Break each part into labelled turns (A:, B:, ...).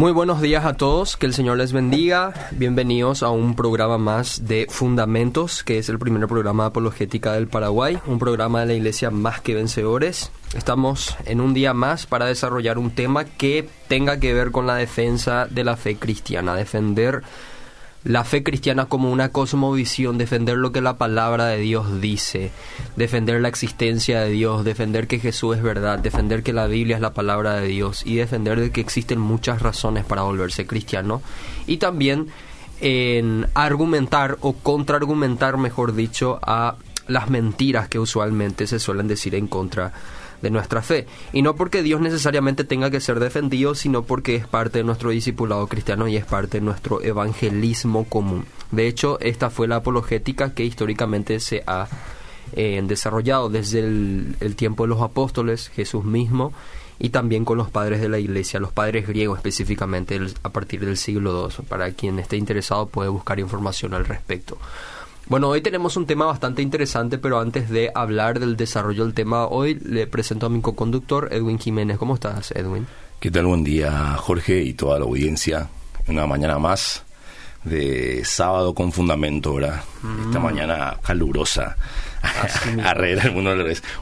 A: Muy buenos días a todos, que el Señor les bendiga. Bienvenidos a un programa más de Fundamentos, que es el primer programa de apologética del Paraguay, un programa de la Iglesia Más que Vencedores. Estamos en un día más para desarrollar un tema que tenga que ver con la defensa de la fe cristiana, defender la fe cristiana como una cosmovisión, defender lo que la palabra de Dios dice, defender la existencia de Dios, defender que Jesús es verdad, defender que la Biblia es la palabra de Dios y defender de que existen muchas razones para volverse cristiano. Y también en argumentar o contraargumentar, mejor dicho, a las mentiras que usualmente se suelen decir en contra de nuestra fe. Y no porque Dios necesariamente tenga que ser defendido, sino porque es parte de nuestro discipulado cristiano y es parte de nuestro evangelismo común. De hecho, esta fue la apologética que históricamente se ha eh, desarrollado desde el, el tiempo de los apóstoles, Jesús mismo, y también con los padres de la iglesia, los padres griegos específicamente a partir del siglo II. Para quien esté interesado puede buscar información al respecto. Bueno, hoy tenemos un tema bastante interesante, pero antes de hablar del desarrollo del tema, hoy le presento a mi co-conductor, Edwin Jiménez. ¿Cómo estás, Edwin?
B: ¿Qué tal? Buen día, Jorge, y toda la audiencia. Una mañana más de sábado con fundamento, ¿verdad? Esta mm. mañana calurosa. Arregla el mundo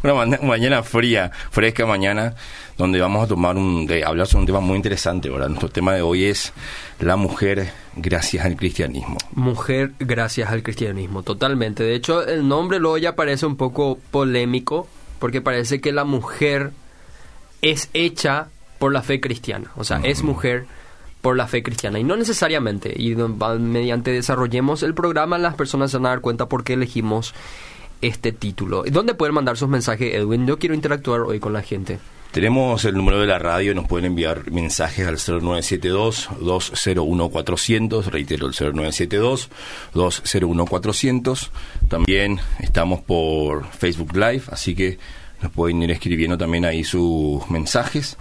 B: Una mañana fría, fresca mañana, donde vamos a tomar un, de hablar sobre un tema muy interesante, ¿verdad? Nuestro tema de hoy es la mujer gracias al cristianismo.
A: Mujer gracias al cristianismo, totalmente. De hecho, el nombre luego ya parece un poco polémico, porque parece que la mujer es hecha por la fe cristiana, o sea, es mujer por la fe cristiana y no necesariamente y mediante desarrollemos el programa las personas se van a dar cuenta por qué elegimos este título. ¿Dónde pueden mandar sus mensajes, Edwin? Yo quiero interactuar hoy con la gente.
B: Tenemos el número de la radio, nos pueden enviar mensajes al 0972-201-400, reitero el 0972-201-400. También estamos por Facebook Live, así que nos pueden ir escribiendo también ahí sus mensajes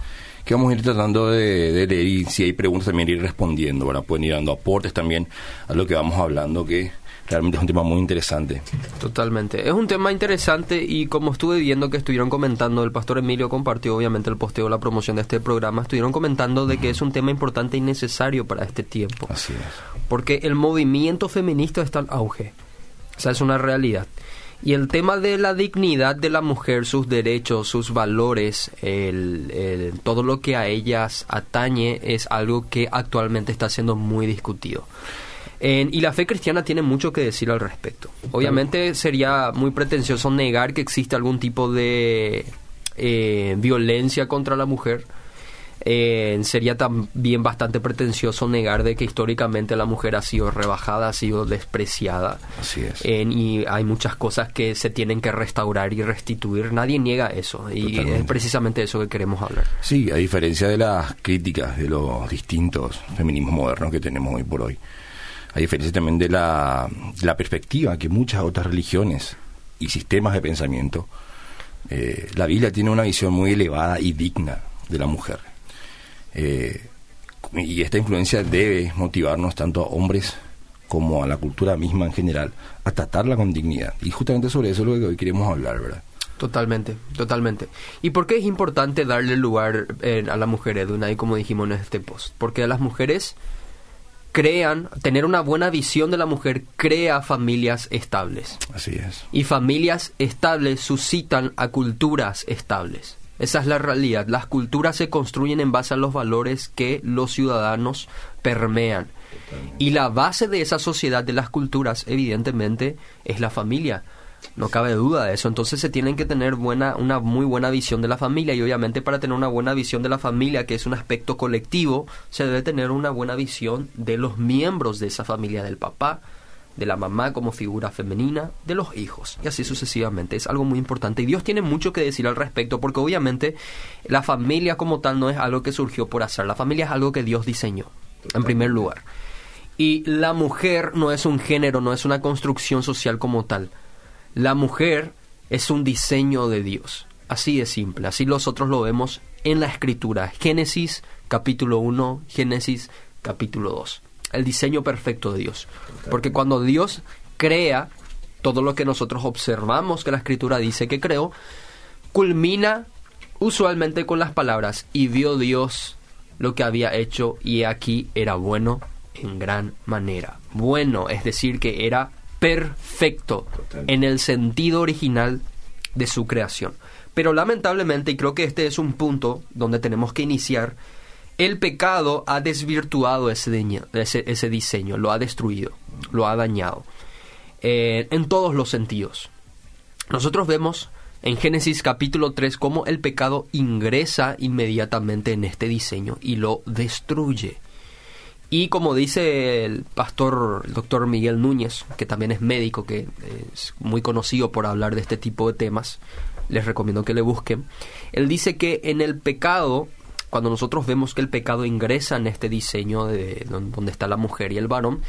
B: que vamos a ir tratando de, leer y si hay preguntas también ir respondiendo. Pueden ir dando aportes también a lo que vamos hablando, que realmente es un tema muy interesante.
A: Totalmente. Es un tema interesante y como estuve viendo que estuvieron comentando, el pastor Emilio compartió obviamente el posteo, la promoción de este programa, estuvieron comentando de que es un tema importante y necesario para este tiempo.
B: Así es.
A: Porque el movimiento feminista está en auge. O sea, es una realidad. Y el tema de la dignidad de la mujer, sus derechos, sus valores, el, todo lo que a ellas atañe es algo que actualmente está siendo muy discutido y la fe cristiana tiene mucho que decir al respecto. Obviamente sería muy pretencioso negar que existe algún tipo de eh, violencia contra la mujer. Eh, sería también bastante pretencioso negar de que históricamente la mujer ha sido rebajada, ha sido despreciada.
B: Así es.
A: y hay muchas cosas que se tienen que restaurar y restituir. Nadie niega eso. Y es precisamente eso que queremos hablar.
B: Sí, a diferencia de las críticas de los distintos feminismos modernos que tenemos hoy por hoy a diferencia también de la, perspectiva que muchas otras religiones y sistemas de pensamiento, eh, la Biblia tiene una visión muy elevada y digna de la mujer. Eh, y esta influencia debe motivarnos tanto a hombres como a la cultura misma en general a tratarla con dignidad. Y justamente sobre eso es lo que hoy queremos hablar, ¿verdad?
A: Totalmente, totalmente. ¿Y por qué es importante darle lugar eh, a la mujer, Eduna, y como dijimos en este post? Porque a las mujeres crean, tener una buena visión de la mujer crea familias estables.
B: Así es.
A: Y familias estables suscitan a culturas estables. Esa es la realidad. Las culturas se construyen en base a los valores que los ciudadanos permean. Y la base de esa sociedad de las culturas, evidentemente, es la familia. No cabe duda de eso. Entonces se tienen que tener buena, una muy buena visión de la familia y obviamente para tener una buena visión de la familia, que es un aspecto colectivo, se debe tener una buena visión de los miembros de esa familia, del papá, de la mamá como figura femenina, de los hijos y así sucesivamente. Es algo muy importante y Dios tiene mucho que decir al respecto porque obviamente la familia como tal no es algo que surgió por hacer, la familia es algo que Dios diseñó en primer lugar. Y la mujer no es un género, no es una construcción social como tal la mujer es un diseño de Dios. Así de simple. Así nosotros lo vemos en la escritura. Génesis capítulo 1, Génesis capítulo 2. El diseño perfecto de Dios. Porque cuando Dios crea todo lo que nosotros observamos que la escritura dice que creó, culmina usualmente con las palabras y vio Dios lo que había hecho y aquí era bueno en gran manera. Bueno, es decir, que era perfecto en el sentido original de su creación. Pero lamentablemente, y creo que este es un punto donde tenemos que iniciar, el pecado ha desvirtuado ese, ese, diseño, lo ha destruido, lo ha dañado, eh, en todos los sentidos. Nosotros vemos en Génesis capítulo 3 cómo el pecado ingresa inmediatamente en este diseño y lo destruye. Y como dice el pastor, el doctor Miguel Núñez, que también es médico, que es muy conocido por hablar de este tipo de temas, les recomiendo que le busquen, él dice que en el pecado, cuando nosotros vemos que el pecado ingresa en este diseño de donde está la mujer y el varón,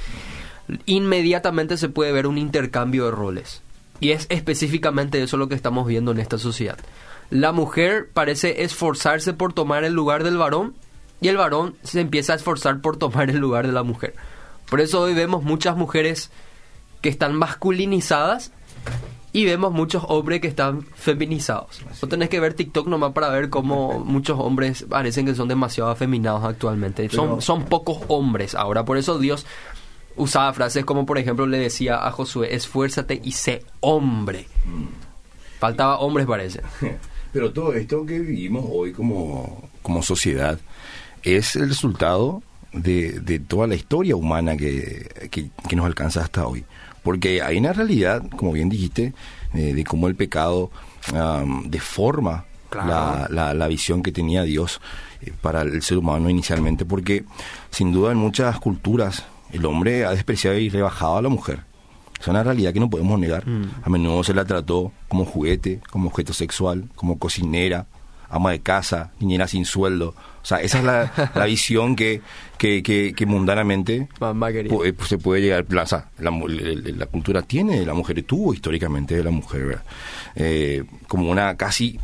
A: inmediatamente se puede ver un intercambio de roles. Y es específicamente eso lo que estamos viendo en esta sociedad. La mujer parece esforzarse por tomar el lugar del varón y el varón se empieza a esforzar por tomar el lugar de la mujer. Por eso hoy vemos muchas mujeres que están masculinizadas y vemos muchos hombres que están feminizados. No tenés que ver TikTok nomás para ver cómo muchos hombres parecen que son demasiado afeminados actualmente. Son, son pocos hombres ahora. Por eso Dios usaba frases como, por ejemplo, le decía a Josué, esfuérzate y sé hombre. Faltaba hombres, parece.
B: Pero todo esto que vivimos hoy como, como sociedad es el resultado de, de toda la historia humana que, que, nos alcanza hasta hoy. Porque hay una realidad, como bien dijiste, eh, de cómo el pecado deforma la, la, la, visión que tenía Dios eh, para el ser humano inicialmente. Porque sin duda en muchas culturas el hombre ha despreciado y rebajado a la mujer. Es una realidad que no podemos negar. Mm. A menudo se la trató como juguete, como objeto sexual, como cocinera, ama de casa, niñera sin sueldo. O sea, esa es la, la visión que, que, que, mundanamente eh, se puede llegar. Sea, la, la, cultura tiene, la mujer tuvo históricamente de la mujer, eh, como una casi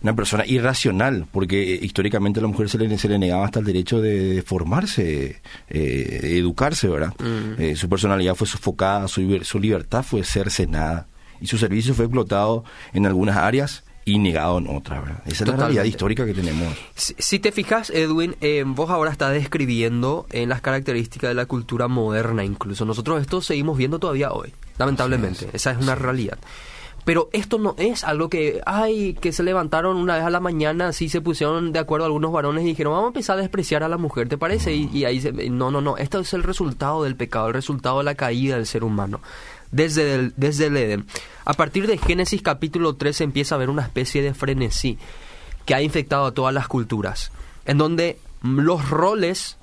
B: una persona irracional, porque eh, históricamente a la mujer se le, se le negaba hasta el derecho de, formarse, eh, educarse, ¿verdad? Mm. su personalidad fue sofocada, su, su libertad fue cercenada y su servicio fue explotado en algunas áreas y negado en otra, ¿verdad? Esa es la realidad histórica que tenemos.
A: Si, te fijas, Edwin, eh, vos ahora estás describiendo en las características de la cultura moderna incluso. Nosotros esto seguimos viendo todavía hoy, lamentablemente. Esa es una realidad. Pero esto no es algo que, ay, que se levantaron una vez a la mañana, así se pusieron de acuerdo algunos varones y dijeron, vamos a empezar a despreciar a la mujer, ¿te parece? Y, y ahí, se, no, no, no, esto es el resultado del pecado, el resultado de la caída del ser humano desde el, desde el Edén. A partir de Génesis capítulo 3 empieza a haber una especie de frenesí que ha infectado a todas las culturas, en donde los roles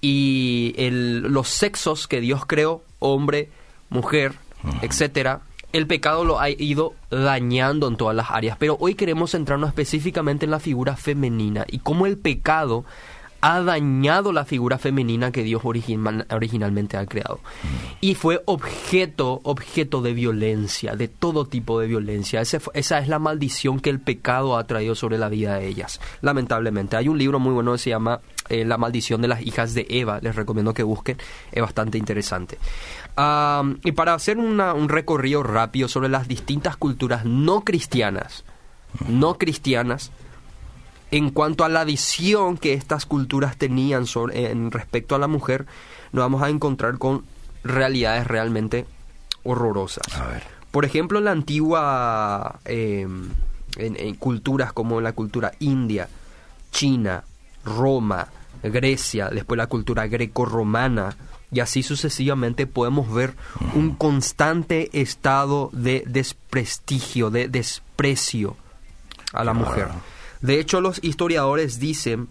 A: y los sexos que Dios creó, hombre, mujer, etcétera, el pecado lo ha ido dañando en todas las áreas. Pero hoy queremos centrarnos específicamente en la figura femenina y cómo el pecado ha dañado la figura femenina que Dios originalmente ha creado. Y fue objeto, objeto de violencia, de todo tipo de violencia. esa es la maldición que el pecado ha traído sobre la vida de ellas, lamentablemente. Hay un libro muy bueno que se llama eh, La maldición de las hijas de Eva, les recomiendo que busquen, es bastante interesante. y para hacer un recorrido rápido sobre las distintas culturas no cristianas, no cristianas, en cuanto a la visión que estas culturas tenían sobre, en respecto a la mujer, nos vamos a encontrar con realidades realmente horrorosas. Por ejemplo, en la antigua em, en, culturas como la cultura india, China, Roma, Grecia, después la cultura greco-romana, y así sucesivamente podemos ver un constante estado de desprestigio, de desprecio a la mujer. De hecho, los historiadores dicen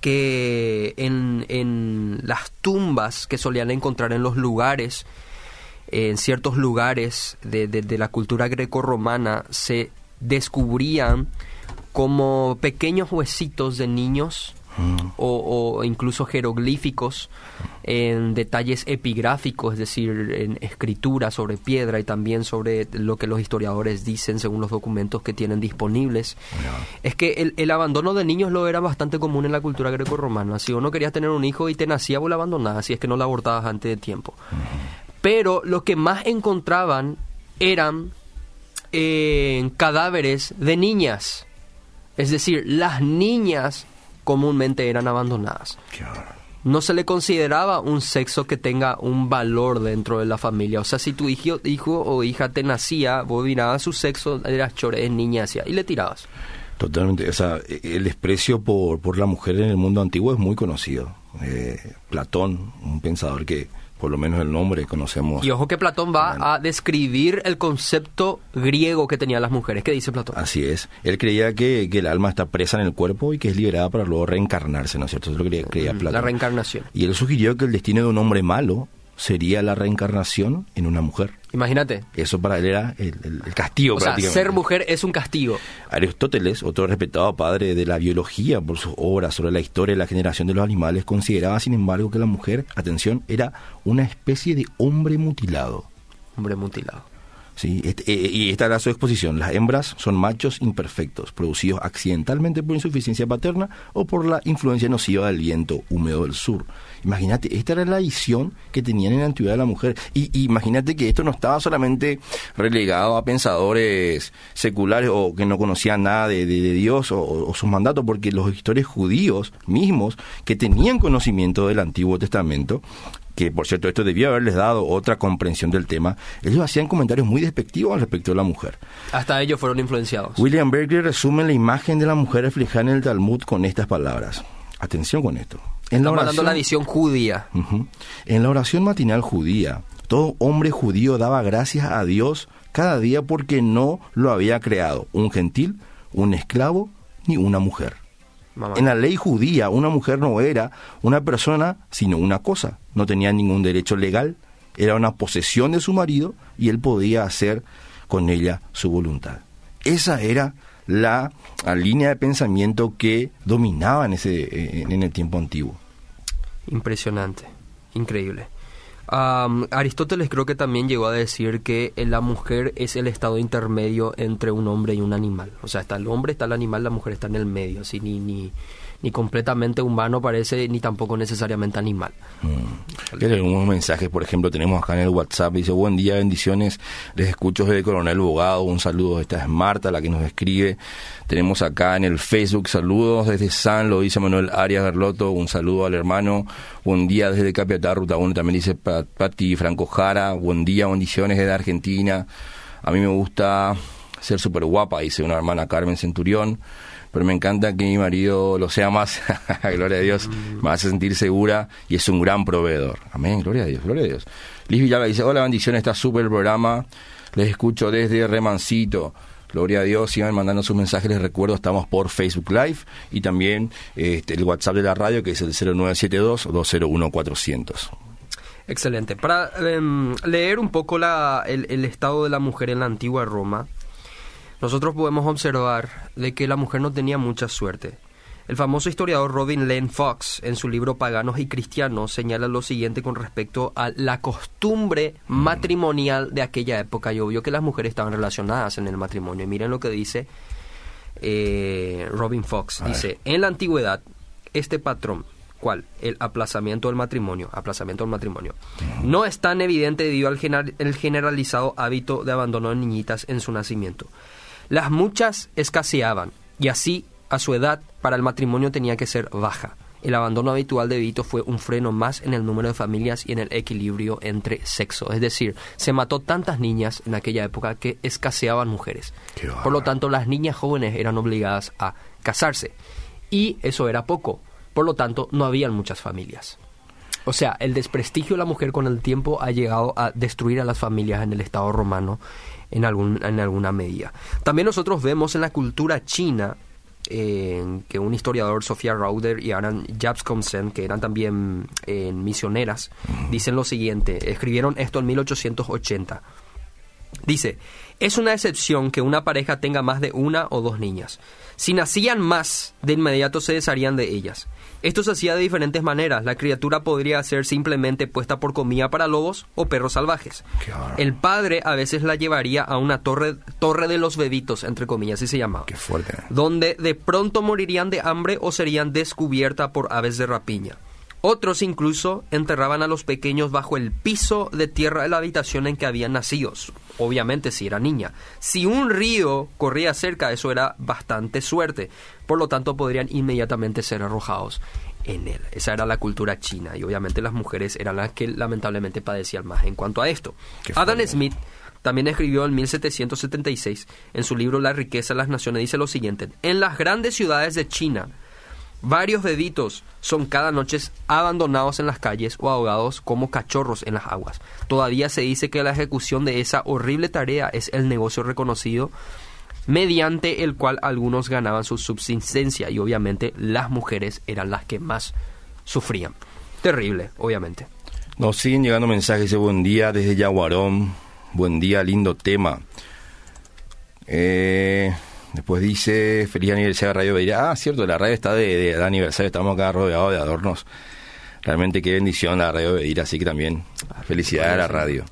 A: que en, las tumbas que solían encontrar en los lugares, en ciertos lugares de, de la cultura greco-romana, se descubrían como pequeños huesitos de niños o, incluso jeroglíficos en detalles epigráficos, es decir, en escritura sobre piedra y también sobre lo que los historiadores dicen según los documentos que tienen disponibles. Es que el, abandono de niños lo era bastante común en la cultura greco-romana. Si uno quería tener un hijo y te nacía, vos lo abandonabas, si es que no lo abortabas antes de tiempo. Pero lo que más encontraban eran eh, cadáveres de niñas. Es decir, las niñas comúnmente eran abandonadas. No se le consideraba un sexo que tenga un valor dentro de la familia. O sea, si tu hijo, hijo o hija te nacía, vos mirabas su sexo, eras chore, niña, y le tirabas.
B: Totalmente. O sea, el desprecio por, por la mujer en el mundo antiguo es muy conocido. Eh, Platón, un pensador que por lo menos el nombre conocemos.
A: Y ojo que Platón va a describir el concepto griego que tenían las mujeres. ¿Qué dice Platón?
B: Así es. Él creía que, que el alma está presa en el cuerpo y que es liberada para luego reencarnarse, ¿no es cierto? Eso es lo que creía, Platón.
A: La reencarnación.
B: Y él sugirió que el destino de un hombre malo sería la reencarnación en una mujer.
A: Imagínate.
B: Eso para él era el, el, castigo.
A: O sea, ser mujer es un castigo.
B: Aristóteles, otro respetado padre de la biología por sus obras sobre la historia y la generación de los animales, consideraba, sin embargo, que la mujer, atención, era una especie de hombre mutilado.
A: Hombre mutilado.
B: ¿sí? Este, eh, y esta era su exposición. Las hembras son machos imperfectos, producidos accidentalmente por insuficiencia paterna o por la influencia nociva del viento húmedo del sur. Imagínate, esta era la visión que tenían en la antigüedad de la mujer. Y, imagínate que esto no estaba solamente relegado a pensadores seculares o que no conocían nada de, Dios o, o, sus mandatos, porque los escritores judíos mismos que tenían conocimiento del Antiguo Testamento que por cierto esto debió haberles dado otra comprensión del tema, ellos hacían comentarios muy despectivos al respecto de la mujer.
A: Hasta ellos fueron influenciados.
B: William Berger resume la imagen de la mujer reflejada en el Talmud con estas palabras. Atención con esto.
A: En la oración, la visión judía.
B: En la oración matinal judía, todo hombre judío daba gracias a Dios cada día porque no lo había creado un gentil, un esclavo ni una mujer. En la ley judía, una mujer no era una persona, sino una cosa. No tenía ningún derecho legal, era una posesión de su marido y él podía hacer con ella su voluntad. Esa era la, línea de pensamiento que dominaba en, ese, en el tiempo antiguo.
A: Impresionante, increíble. Aristóteles creo que también llegó a decir que la mujer es el estado intermedio entre un hombre y un animal. O sea, está el hombre, está el animal, la mujer está en el medio, así ni, ni, ni completamente humano parece, ni tampoco necesariamente animal.
B: Mm. algunos mensajes, por ejemplo, tenemos acá en el WhatsApp, dice, buen día, bendiciones, les escucho desde Coronel Bogado, un saludo, esta es Marta, la que nos escribe. Tenemos acá en el Facebook, saludos desde San, lo dice Manuel Arias Garloto, un saludo al hermano, buen día desde Capiatá, Ruta 1, también dice Pati Franco Jara, buen día, bendiciones desde Argentina. A mí me gusta ser súper guapa, dice una hermana Carmen Centurión pero me encanta que mi marido lo sea más, gloria a Dios, me hace sentir segura y es un gran proveedor. Amén, gloria a Dios, gloria a Dios. Liz Villalba dice, hola bendición, está súper el programa, les escucho desde Remancito. Gloria a Dios, sigan mandando sus mensajes, les recuerdo, estamos por Facebook Live y también este, el WhatsApp de la radio que es el 0972-201-400.
A: Excelente. Para em, leer un poco la, el estado de la mujer en la antigua Roma, nosotros podemos observar de que la mujer no tenía mucha suerte. El famoso historiador Robin Lane Fox, en su libro Paganos y Cristianos, señala lo siguiente con respecto a la costumbre matrimonial de aquella época. Y obvio que las mujeres estaban relacionadas en el matrimonio. Y miren lo que dice eh, Robin Fox. dice, en la antigüedad, este patrón, ¿cuál? El aplazamiento del matrimonio, aplazamiento del matrimonio, no es tan evidente debido al generalizado hábito de abandono de niñitas en su nacimiento. Las muchas escaseaban y así a su edad para el matrimonio tenía que ser baja. El abandono habitual de Vito fue un freno más en el número de familias y en el equilibrio entre sexo. Es decir, se mató tantas niñas en aquella época que escaseaban mujeres. Por lo tanto, las niñas jóvenes eran obligadas a casarse. Y eso era poco. Por lo tanto, no habían muchas familias. O sea, el desprestigio de la mujer con el tiempo ha llegado a destruir a las familias en el Estado romano en, algún, en alguna medida. También nosotros vemos en la cultura china eh, que un historiador, Sofía Rauder y Aran Jabskomsen, que eran también eh, misioneras, dicen lo siguiente, escribieron esto en 1880. Dice, es una excepción que una pareja tenga más de una o dos niñas. Si nacían más, de inmediato se desharían de ellas. Esto se hacía de diferentes maneras. La criatura podría ser simplemente puesta por comida para lobos o perros salvajes. El padre a veces la llevaría a una torre, torre de los bebitos, entre comillas, así se llamaba.
B: Qué fuerte.
A: Donde de pronto morirían de hambre o serían descubiertas por aves de rapiña. Otros incluso enterraban a los pequeños bajo el piso de tierra de la habitación en que habían nacido, obviamente si era niña. Si un río corría cerca, eso era bastante suerte, por lo tanto podrían inmediatamente ser arrojados en él. Esa era la cultura china y obviamente las mujeres eran las que lamentablemente padecían más en cuanto a esto. Adam Smith también escribió en 1776 en su libro La riqueza de las naciones, dice lo siguiente, en las grandes ciudades de China, Varios bebitos son cada noche abandonados en las calles o ahogados como cachorros en las aguas. Todavía se dice que la ejecución de esa horrible tarea es el negocio reconocido mediante el cual algunos ganaban su subsistencia y obviamente las mujeres eran las que más sufrían. Terrible, obviamente.
B: Nos siguen llegando mensajes de buen día desde Yaguarón. Buen día, lindo tema. Eh, Después dice, feliz aniversario de Radio Beira. Ah, cierto, la radio está de, aniversario, estamos acá rodeados de adornos. Realmente qué bendición la Radio Beira, así que también felicidades a la radio.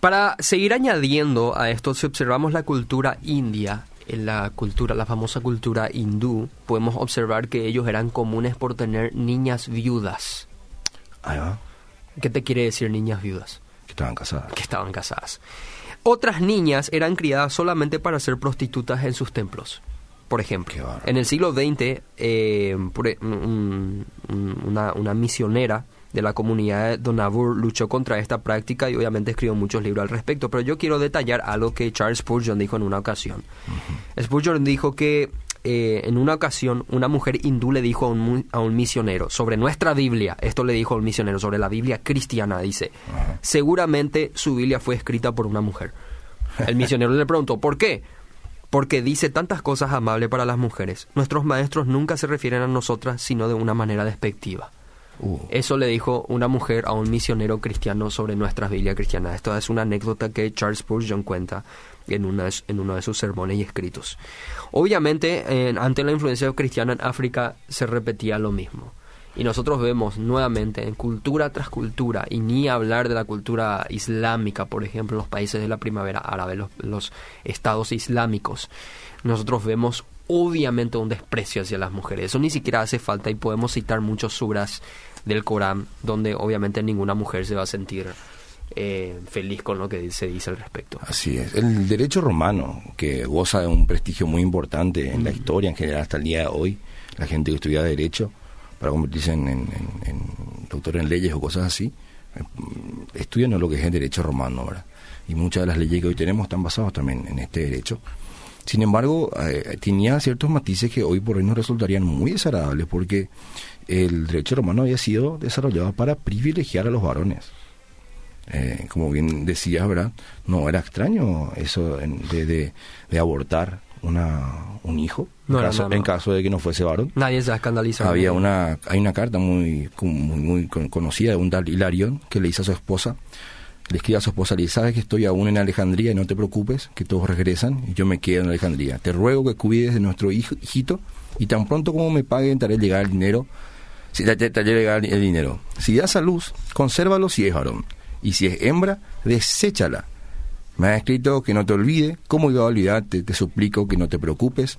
A: Para seguir añadiendo a esto, si observamos la cultura india, en la cultura, la famosa cultura hindú, podemos observar que ellos eran comunes por tener niñas viudas. ¿Qué te quiere decir niñas viudas?
B: Que estaban casadas.
A: Que estaban casadas. Otras niñas eran criadas solamente para ser prostitutas en sus templos. Por ejemplo, en el siglo XX, eh, e, una, una, misionera de la comunidad de Donabur luchó contra esta práctica y obviamente escribió muchos libros al respecto. Pero yo quiero detallar algo que Charles Spurgeon dijo en una ocasión. Spurgeon dijo que eh, en una ocasión una mujer hindú le dijo a un, a un, misionero sobre nuestra Biblia, esto le dijo al misionero sobre la Biblia cristiana, dice, seguramente su Biblia fue escrita por una mujer. El misionero le preguntó, ¿por qué? Porque dice tantas cosas amables para las mujeres. Nuestros maestros nunca se refieren a nosotras sino de una manera despectiva. Uh. Eso le dijo una mujer a un misionero cristiano sobre nuestras Biblia cristianas. Esto es una anécdota que Charles Spurgeon cuenta en, una, en uno de sus sermones y escritos. Obviamente, ante la influencia cristiana en África se repetía lo mismo. Y nosotros vemos nuevamente en cultura tras cultura, y ni hablar de la cultura islámica, por ejemplo, en los países de la primavera árabe, los, los estados islámicos, nosotros vemos obviamente un desprecio hacia las mujeres. Eso ni siquiera hace falta y podemos citar muchos suras del Corán donde obviamente ninguna mujer se va a sentir eh, feliz con lo que se dice al respecto.
B: Así es. El derecho romano, que goza de un prestigio muy importante en la historia en general hasta el día de hoy, la gente que estudia derecho, para convertirse en, doctor en leyes o cosas así, eh, estudian lo que es el derecho romano, ¿verdad? Y muchas de las leyes que hoy tenemos están basadas también en este derecho. Sin embargo, eh, tenía ciertos matices que hoy por hoy nos resultarían muy desagradables porque el derecho romano había sido desarrollado para privilegiar a los varones. Eh, como bien decías, ¿verdad? No era extraño eso de, de, abortar una, un hijo en, caso, de que no fuese varón.
A: Nadie se escandaliza.
B: Había una, hay una carta muy, muy, muy conocida de un tal Hilarión que le hizo a su esposa. Le escribe a su esposa, le dice, sabes que estoy aún en Alejandría y no te preocupes, que todos regresan y yo me quedo en Alejandría. Te ruego que cuides de nuestro hijito y tan pronto como me paguen te haré llegar el dinero. Si te, te, llegar el dinero. Si das a luz, consérvalo si es varón y si es hembra, deséchala. Me ha escrito que no te olvide, ¿cómo iba a olvidarte? Te suplico que no te preocupes.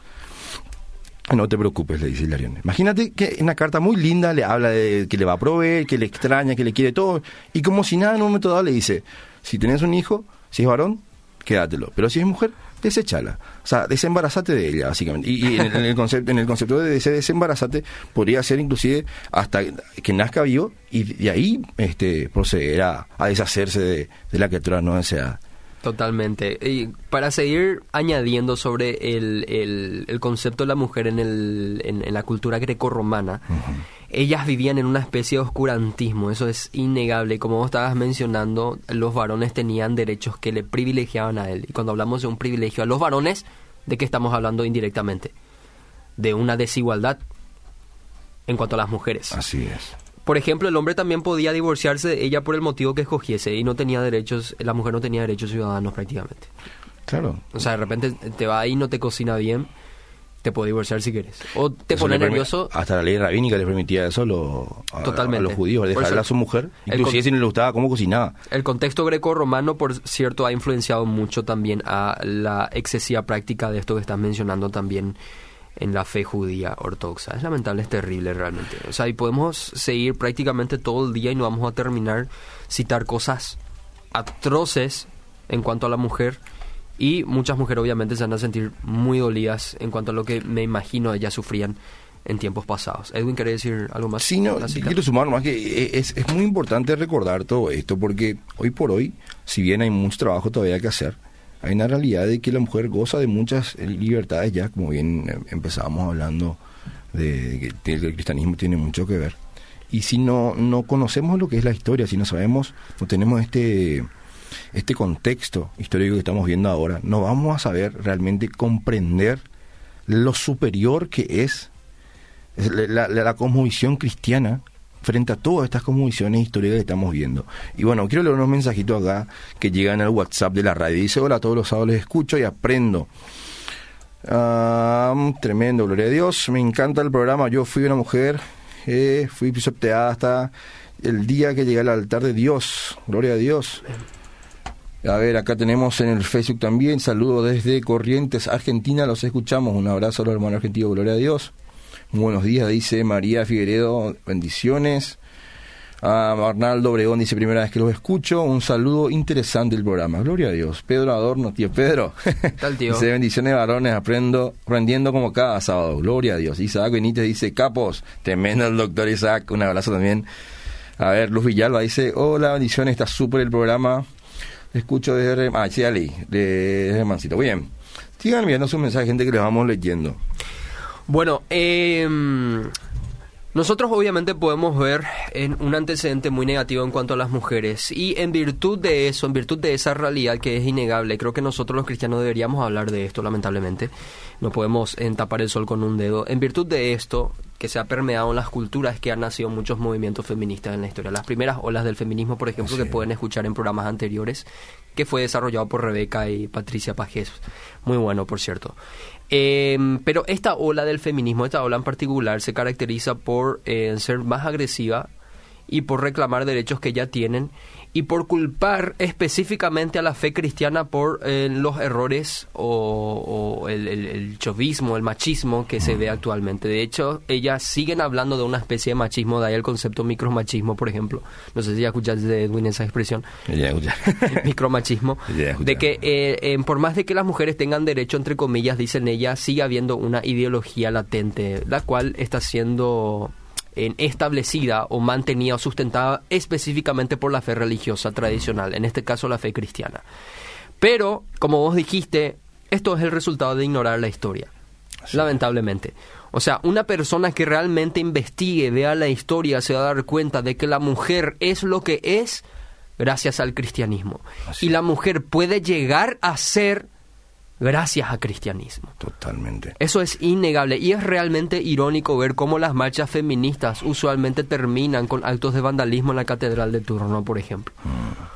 B: No te preocupes, le dice Hilarión. Imagínate que en una carta muy linda le habla de que le va a proveer, que le extraña, que le quiere todo, y como si nada en un momento dado le dice, si tenés un hijo, si es varón, quédatelo, pero si es mujer, deséchala. O sea, desembarazate de ella, básicamente. Y, en, el concepto, en el concepto de ese desembarazate podría ser inclusive hasta que nazca vivo y de ahí este, proceder a, deshacerse de, la criatura no deseada.
A: Totalmente. Y para seguir añadiendo sobre el, el, concepto de la mujer en, el, en, la cultura grecorromana, ellas vivían en una especie de oscurantismo, eso es innegable. Como vos estabas mencionando, los varones tenían derechos que le privilegiaban a él. Y cuando hablamos de un privilegio a los varones, ¿de qué estamos hablando indirectamente? De una desigualdad en cuanto a las mujeres.
B: Así es.
A: Por ejemplo, el hombre también podía divorciarse de ella por el motivo que escogiese y no tenía derechos, la mujer no tenía derechos ciudadanos prácticamente.
B: Claro.
A: O sea, de repente te va ahí y no te cocina bien, te puede divorciar si quieres. O te pone nervioso.
B: Hasta la ley rabínica le permitía eso a, a, los judíos, dejarla a su mujer, inclusive si no le gustaba cómo cocinaba.
A: El contexto greco-romano, por cierto, ha influenciado mucho también a la excesiva práctica de esto que estás mencionando también en la fe judía ortodoxa. Es lamentable, es terrible realmente. O sea, y podemos seguir prácticamente todo el día y no vamos a terminar citar cosas atroces en cuanto a la mujer y muchas mujeres obviamente se van a sentir muy dolidas en cuanto a lo que me imagino ellas sufrían en tiempos pasados. Edwin, ¿quiere decir algo más?
B: Sí, no, quiero sumar más que es, es muy importante recordar todo esto porque hoy por hoy, si bien hay mucho trabajo todavía que hacer, hay una realidad de que la mujer goza de muchas libertades ya, como bien eh, empezábamos hablando de que el cristianismo tiene mucho que ver. Y si no, no conocemos lo que es la historia, si no sabemos, no tenemos este este contexto histórico que estamos viendo ahora, no vamos a saber realmente comprender lo superior que es la, la, cristiana frente a todas estas cosmovisiones históricas que estamos viendo. Y bueno, quiero leer unos mensajitos acá que llegan al WhatsApp de la radio. Dice, hola, todos los sábados les escucho y aprendo. tremendo, gloria a Dios. Me encanta el programa. Yo fui una mujer, eh, fui pisoteada hasta el día que llegué al altar de Dios. Gloria a Dios. A ver, acá tenemos en el Facebook también, saludo desde Corrientes, Argentina, los escuchamos, un abrazo a los hermanos argentinos, gloria a Dios. buenos días, dice María Figueredo, bendiciones. A Arnaldo Obregón dice, primera vez que los escucho, un saludo interesante el programa, gloria a Dios. Pedro Adorno, tío Pedro.
A: Tal tío.
B: dice, bendiciones varones, aprendo, aprendiendo como cada sábado, gloria a Dios. Isaac Benítez dice, capos, tremendo el doctor Isaac, un abrazo también. A ver, Luz Villalba dice, hola, bendiciones, está súper el programa escucho desde... Ah, sí, Ali, de Mancito. Bien, sigan enviando su mensaje, gente que les vamos leyendo.
A: Bueno, eh, nosotros obviamente podemos ver en un antecedente muy negativo en cuanto a las mujeres y en virtud de eso, en virtud de esa realidad que es innegable, creo que nosotros los cristianos deberíamos hablar de esto, lamentablemente. No podemos tapar el sol con un dedo. En virtud de esto, que se ha permeado en las culturas que han nacido muchos movimientos feministas en la historia. Las primeras olas del feminismo, por ejemplo, que pueden escuchar en programas anteriores, que fue desarrollado por Rebeca y Patricia Pajés. Muy bueno, por cierto. Em, pero esta ola del feminismo, esta ola en particular, se caracteriza por eh, ser más agresiva y por reclamar derechos que ya tienen y por culpar específicamente a la fe cristiana por eh, los errores o, el, el, chovismo, el machismo que se ve actualmente. De hecho, ellas siguen hablando de una especie de machismo, de ahí el concepto micromachismo, por ejemplo. No sé si ya escuchaste de Edwin esa expresión.
B: Ya,
A: micromachismo. de que eh, por más de que las mujeres tengan derecho, entre comillas, dicen ellas, sigue habiendo una ideología latente, la cual está siendo establecida o mantenida o sustentada específicamente por la fe religiosa tradicional, en este caso la fe cristiana. Pero, como vos dijiste, esto es el resultado de ignorar la historia, lamentablemente. O sea, una persona que realmente investigue, vea la historia, se va a dar cuenta de que la mujer es lo que es gracias al cristianismo. Y la mujer puede llegar a ser gracias a cristianismo.
B: Totalmente.
A: Eso es innegable y es realmente irónico ver cómo las marchas feministas usualmente terminan con actos de vandalismo en la Catedral de Turno, por ejemplo. Mm.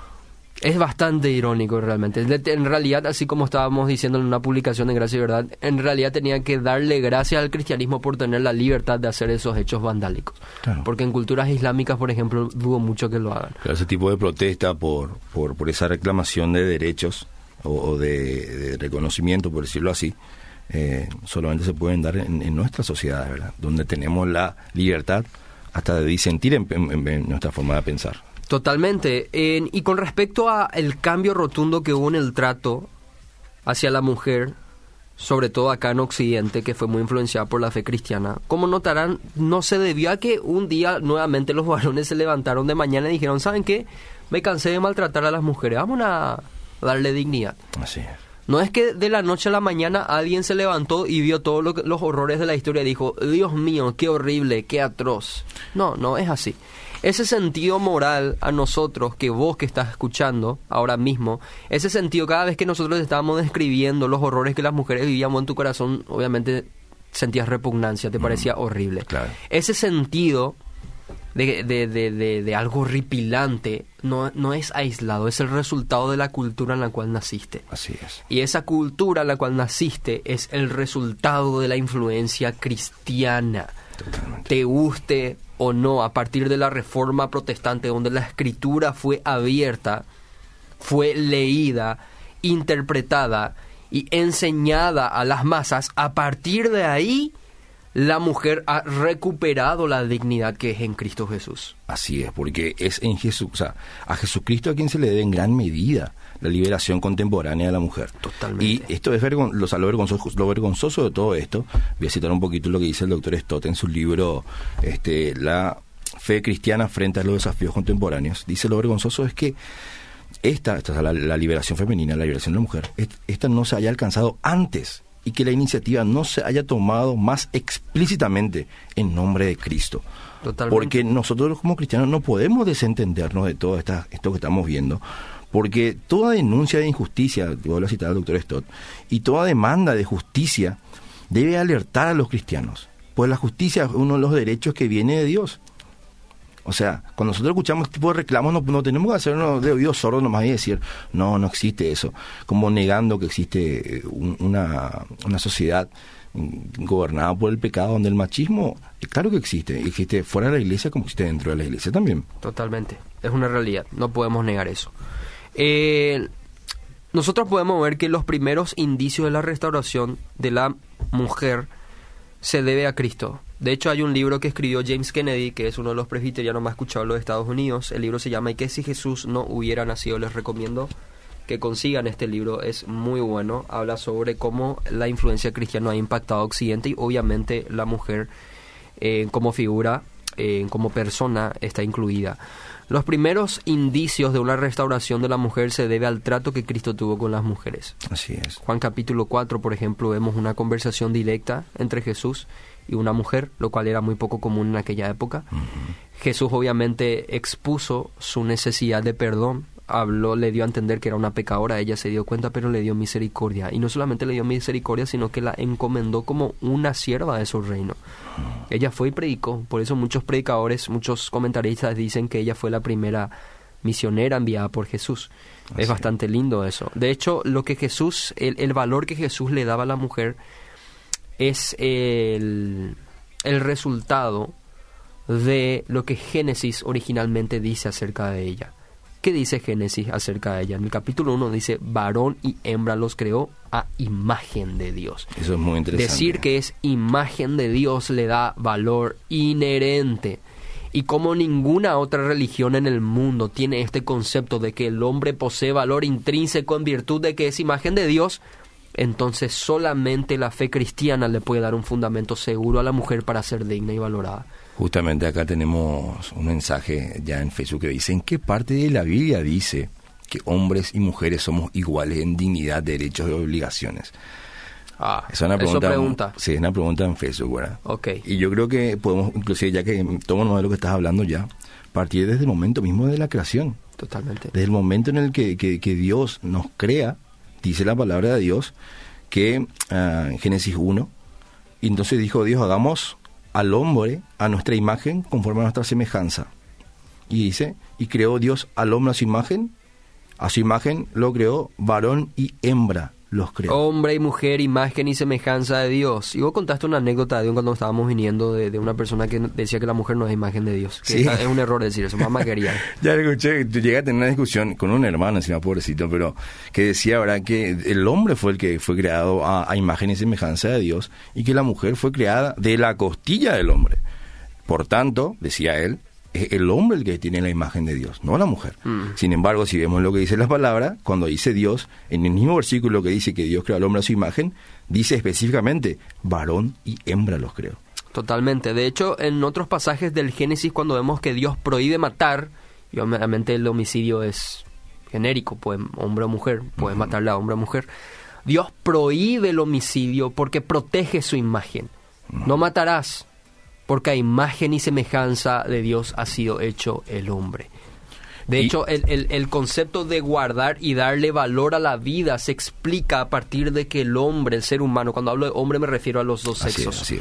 A: Es bastante irónico realmente. En realidad, así como estábamos diciendo en una publicación de Gracia y Verdad, en realidad tenía que darle gracias al cristianismo por tener la libertad de hacer esos hechos vandálicos. Porque en culturas islámicas, por ejemplo, dudo mucho que lo hagan.
B: ese tipo de protesta por, por, por esa reclamación de derechos o, de, reconocimiento, por decirlo así, eh, solamente se pueden dar en, nuestra sociedad, ¿verdad? Donde tenemos la libertad hasta de disentir en, nuestra forma de pensar.
A: Totalmente. y con respecto a el cambio rotundo que hubo en el trato hacia la mujer, sobre todo acá en Occidente, que fue muy influenciada por la fe cristiana, como notarán, no se debió a que un día nuevamente los varones se levantaron de mañana y dijeron, ¿saben qué? Me cansé de maltratar a las mujeres, vamos a darle dignidad.
B: Así es.
A: No es que de la noche a la mañana alguien se levantó y vio todos los horrores de la historia y dijo, Dios mío, qué horrible, qué atroz. No, no es así. Ese sentido moral a nosotros, que vos que estás escuchando ahora mismo, ese sentido cada vez que nosotros estábamos describiendo los horrores que las mujeres vivíamos en tu corazón, obviamente sentías repugnancia, te mm, parecía horrible. Ese sentido de, de, de, de, algo horripilante no, no es aislado, es el resultado de la cultura en la cual naciste.
B: Así es.
A: Y esa cultura en la cual naciste es el resultado de la influencia cristiana.
B: Totalmente.
A: Te guste o no, a partir de la reforma protestante, donde la escritura fue abierta, fue leída, interpretada y enseñada a las masas, a partir de ahí la mujer ha recuperado la dignidad que es en Cristo Jesús.
B: Así es, porque es en Jesús, o sea, a Jesucristo a quien se le debe en gran medida la liberación contemporánea de la mujer.
A: Totalmente.
B: Y esto es vergon lo, vergonzoso, lo vergonzoso de todo esto. Voy a citar un poquito lo que dice el doctor Stott en su libro este, La fe cristiana frente a los desafíos contemporáneos. Dice lo vergonzoso es que esta, esta es la, la liberación femenina, la liberación de la mujer, esta no se haya alcanzado antes y que la iniciativa no se haya tomado más explícitamente en nombre de Cristo.
A: Totalmente.
B: Porque nosotros como cristianos no podemos desentendernos de todo esta, esto que estamos viendo. Porque toda denuncia de injusticia, vuelvo a citar al doctor Stott, y toda demanda de justicia debe alertar a los cristianos. Pues la justicia es uno de los derechos que viene de Dios. O sea, cuando nosotros escuchamos este tipo de reclamos, no, tenemos que hacernos de oídos sordos nomás y decir, no, no existe eso. Como negando que existe eh, una, una sociedad gobernada por el pecado, donde el machismo, claro que existe, existe fuera de la iglesia como existe dentro de la iglesia también.
A: Totalmente, es una realidad, no podemos negar eso. Eh, nosotros podemos ver que los primeros indicios de la restauración de la mujer se debe a Cristo. De hecho, hay un libro que escribió James Kennedy, que es uno de los presbiterianos más escuchados de los Estados Unidos. El libro se llama ¿Y qué si Jesús no hubiera nacido? Les recomiendo que consigan este libro, es muy bueno. Habla sobre cómo la influencia cristiana ha impactado a Occidente y obviamente la mujer eh, como figura, eh, como persona, está incluida. Los primeros indicios de una restauración de la mujer se debe al trato que Cristo tuvo con las mujeres.
B: Así es.
A: Juan capítulo 4, por ejemplo, vemos una conversación directa entre Jesús y una mujer, lo cual era muy poco común en aquella época. Jesús obviamente expuso su necesidad de perdón, habló, le dio a entender que era una pecadora, ella se dio cuenta, pero le dio misericordia. Y no solamente le dio misericordia, sino que la encomendó como una sierva de su reino. Ella fue y predicó, por eso muchos predicadores, muchos comentaristas dicen que ella fue la primera misionera enviada por Jesús. Es bastante lindo eso. De hecho, lo que Jesús, el, el valor que Jesús le daba a la mujer, es el, el resultado de lo que Génesis originalmente dice acerca de ella. ¿Qué dice Génesis acerca de ella? En el capítulo 1 dice, varón y hembra los creó a imagen de Dios.
B: Eso es muy interesante.
A: Decir que es imagen de Dios le da valor inherente. Y como ninguna otra religión en el mundo tiene este concepto de que el hombre posee valor intrínseco en virtud de que es imagen de Dios, entonces solamente la fe cristiana le puede dar un fundamento seguro a la mujer para ser digna y valorada.
B: Justamente acá tenemos un mensaje ya en Facebook que dice, ¿en qué parte de la Biblia dice que hombres y mujeres somos iguales en dignidad, derechos y obligaciones?
A: Ah, es una pregunta,
B: Sí, es una pregunta en Facebook, ¿verdad?
A: Ok.
B: Y yo creo que podemos, inclusive ya que tomo de lo que estás hablando ya, partir desde el momento mismo de la creación.
A: Totalmente.
B: Desde el momento en el que, que, que Dios nos crea, dice la palabra de Dios que en Génesis 1, y entonces dijo Dios, hagamos al hombre a nuestra imagen conforme a nuestra semejanza. Y dice, y creó Dios al hombre a su imagen, a su imagen lo creó varón y hembra los creó.
A: Hombre y mujer, imagen y semejanza de Dios. Y vos contaste una anécdota de cuando estábamos viniendo de, una persona que decía que la mujer no es imagen de Dios. Que es un error decir eso, mamá quería.
B: ya escuché, llegué a tener una discusión con un hermano, encima pobrecito, pero que decía, ¿verdad? Que el hombre fue el que fue creado a, a imagen y semejanza de Dios y que la mujer fue creada de la costilla del hombre. Por tanto, decía él, es el hombre el que tiene la imagen de Dios, no la mujer. Mm. Sin embargo, si vemos lo que dice la palabra, cuando dice Dios, en el mismo versículo que dice que Dios creó al hombre a su imagen, dice específicamente, varón y hembra los creó.
A: Totalmente. De hecho, en otros pasajes del Génesis, cuando vemos que Dios prohíbe matar, y obviamente el homicidio es genérico, pues hombre o mujer, puede matarle a hombre o mujer. Dios prohíbe el homicidio porque protege su imagen. no matarás, porque a imagen y semejanza de Dios ha sido hecho el hombre. De hecho, el, el, concepto de guardar y darle valor a la vida se explica a partir de que el hombre, el ser humano, cuando hablo de hombre me refiero a los dos sexos,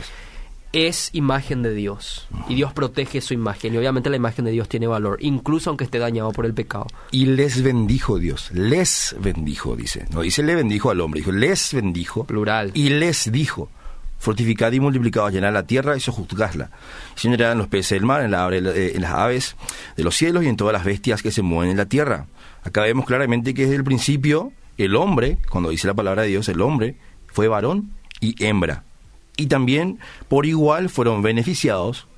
A: es, imagen de Dios. Y Dios protege su imagen. Y obviamente la imagen de Dios tiene valor, incluso aunque esté dañado por el pecado.
B: Y les bendijo Dios, les bendijo, dice. No dice le bendijo al hombre, dijo les bendijo.
A: Plural.
B: Y les dijo fortificad y multiplicad, llenar la tierra y sojuzgadla. Señorad en los peces del mar, eh, en, las aves de los cielos y en todas las bestias que se mueven en la tierra. Acá vemos claramente que desde el principio el hombre, cuando dice la palabra de Dios, el hombre fue varón y hembra. Y también por igual fueron beneficiados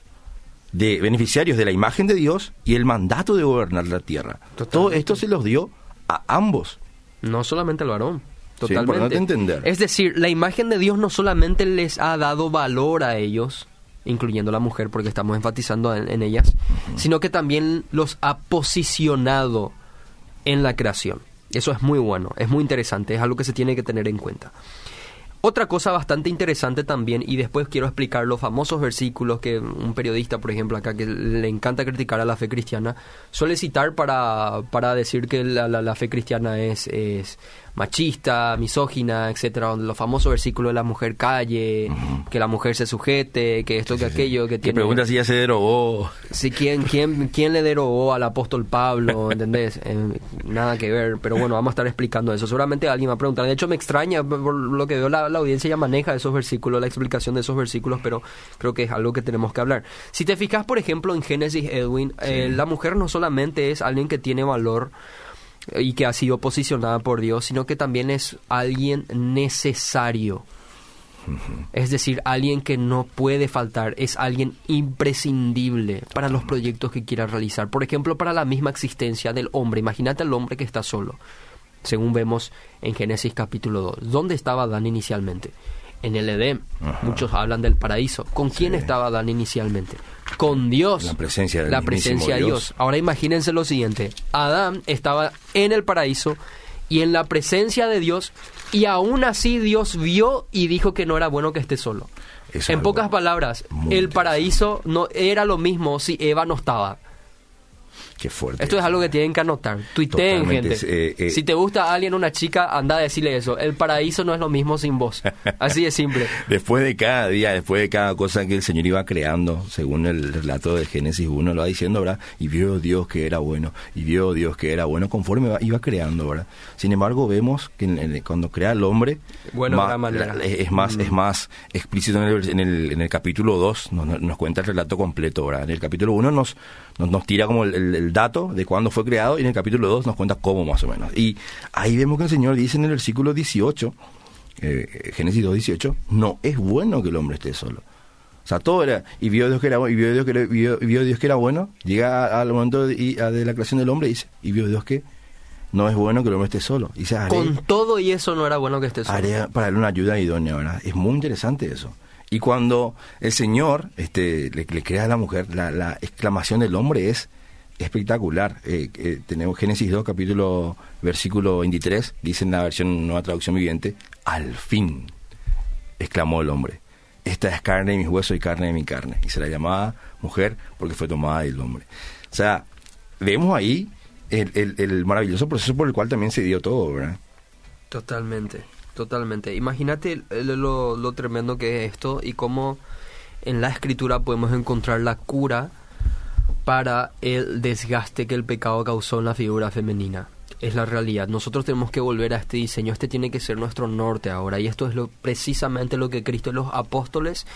B: de beneficiarios de la imagen de Dios y el mandato de gobernar la tierra. Todo esto se los dio a ambos.
A: No solamente al varón.
B: Sí,
A: Totalmente.
B: importante entender.
A: Es decir, la imagen de Dios no solamente les ha dado valor a ellos, incluyendo la mujer, porque estamos enfatizando en, en ellas, sino que también los ha posicionado en la creación. Eso es muy bueno, es muy interesante, es algo que se tiene que tener en cuenta. Otra cosa bastante interesante también, y después quiero explicar los famosos versículos que un periodista, por ejemplo, acá que le encanta criticar a la fe cristiana, suele citar para, para decir que la, la- la fe cristiana es, es machista, misógina, etcétera, donde los famosos versículos de la mujer calle, que la mujer se sujete, que esto, que aquello, que tiene...
B: pregunta si ya se derogó.
A: Sí, ¿quién, quién, ¿quién le derogó al apóstol Pablo? ¿Entendés? Eh, nada que ver, pero bueno, vamos a estar explicando eso. Seguramente alguien va a preguntar. De hecho, me extraña, por lo que veo, la, la audiencia ya maneja esos versículos, la explicación de esos versículos, pero creo que es algo que tenemos que hablar. Si te fijas, por ejemplo, en Génesis, Edwin, eh, la mujer no solamente es alguien que tiene valor y que ha sido posicionada por Dios, sino que también es alguien necesario. Es decir, alguien que no puede faltar, es alguien imprescindible para los proyectos que quiera realizar. Por ejemplo, para la misma existencia del hombre. Imagínate al hombre que está solo, según vemos en Génesis capítulo 2. ¿Dónde estaba Adán inicialmente? En el Edén.
B: Ajá.
A: Muchos hablan del paraíso. ¿Con quién estaba Adán inicialmente? Con Dios.
B: La presencia del
A: La presencia de
B: Dios.
A: Dios. Ahora imagínense lo siguiente. Adán estaba en el paraíso y en la presencia de Dios y aún así Dios vio y dijo que no era bueno que esté solo.
B: Es
A: en pocas palabras, el paraíso no era lo mismo si Eva no estaba.
B: Qué fuerte.
A: Esto es algo que tienen que anotar. Tuiteen, gente.
B: eh, eh.
A: si te gusta alguien, una chica, anda a decirle eso. El paraíso no es lo mismo sin vos. Así de simple.
B: Después de cada día, después de cada cosa que el Señor iba creando, según el relato de Génesis 1, lo va diciendo, ¿verdad? Y vio Dios que era bueno, y vio Dios que era bueno, conforme iba creando, ¿verdad? Sin embargo, vemos que en- en- cuando crea al hombre,
A: Bueno, de
B: más-
A: manera.
B: la- es, más, es más explícito en el, en el, en el capítulo 2, nos, nos cuenta el relato completo, ¿verdad? En el capítulo 1 nos, nos, nos tira como el, el- el dato de cuándo fue creado, y en el capítulo 2 nos cuenta cómo más o menos. Y ahí vemos que el Señor dice en el versículo 18, eh, Génesis 2.18, no es bueno que el hombre esté solo. O sea, todo era, y vio Dios que era bueno, y vio Dios que era, vio, vio Dios que era bueno, llega al momento de, y- a- de la creación del hombre y dice, y vio Dios que no es bueno que el hombre esté solo. Y dice, haré,
A: Con todo y eso no era bueno que esté solo.
B: haré para él una ayuda idónea, ¿verdad? Es muy interesante eso. Y cuando el Señor este, le, le crea a la mujer, la, la exclamación del hombre es espectacular. Eh, eh, tenemos Génesis 2, capítulo, versículo 23, dice en la versión Nueva Traducción Viviente, al fin, exclamó el hombre. Esta es carne de mis huesos y carne de mi carne. Y se la llamaba mujer porque fue tomada del hombre. O sea, vemos ahí el, el- el maravilloso proceso por el cual también se dio todo, ¿verdad?
A: Totalmente, totalmente. Imagínate lo, lo tremendo que es esto y cómo en la escritura podemos encontrar la cura para el desgaste que el pecado causó en la figura femenina. Es la realidad. Nosotros tenemos que volver a este diseño. Este tiene que ser nuestro norte ahora. Y esto es lo, precisamente lo que Cristo y los apóstoles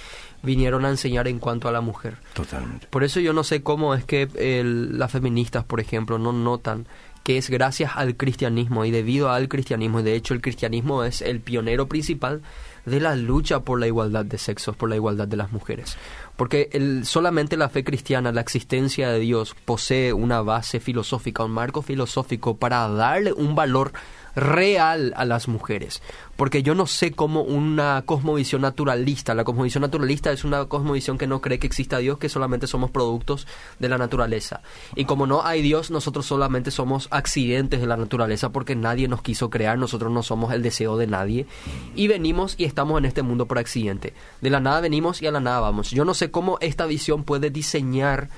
A: vinieron a enseñar en cuanto a la mujer.
B: Totalmente.
A: Por eso yo no sé cómo es que el- las feministas, por ejemplo, no notan que es gracias al cristianismo y debido al cristianismo, y de hecho el cristianismo es el pionero principal de la lucha por la igualdad de sexos, por la igualdad de las mujeres. Porque el, solamente la fe cristiana, la existencia de Dios, posee una base filosófica, un marco filosófico para darle un valor real a las mujeres. Porque yo no sé cómo una cosmovisión naturalista, la cosmovisión naturalista es una cosmovisión que no cree que exista Dios, que solamente somos productos de la naturaleza. Y como no hay Dios, nosotros solamente somos accidentes de la naturaleza porque nadie nos quiso crear, nosotros no somos el deseo de nadie. Y venimos y estamos en este mundo por accidente. De la nada venimos y a la nada vamos. Yo no sé cómo esta visión puede diseñar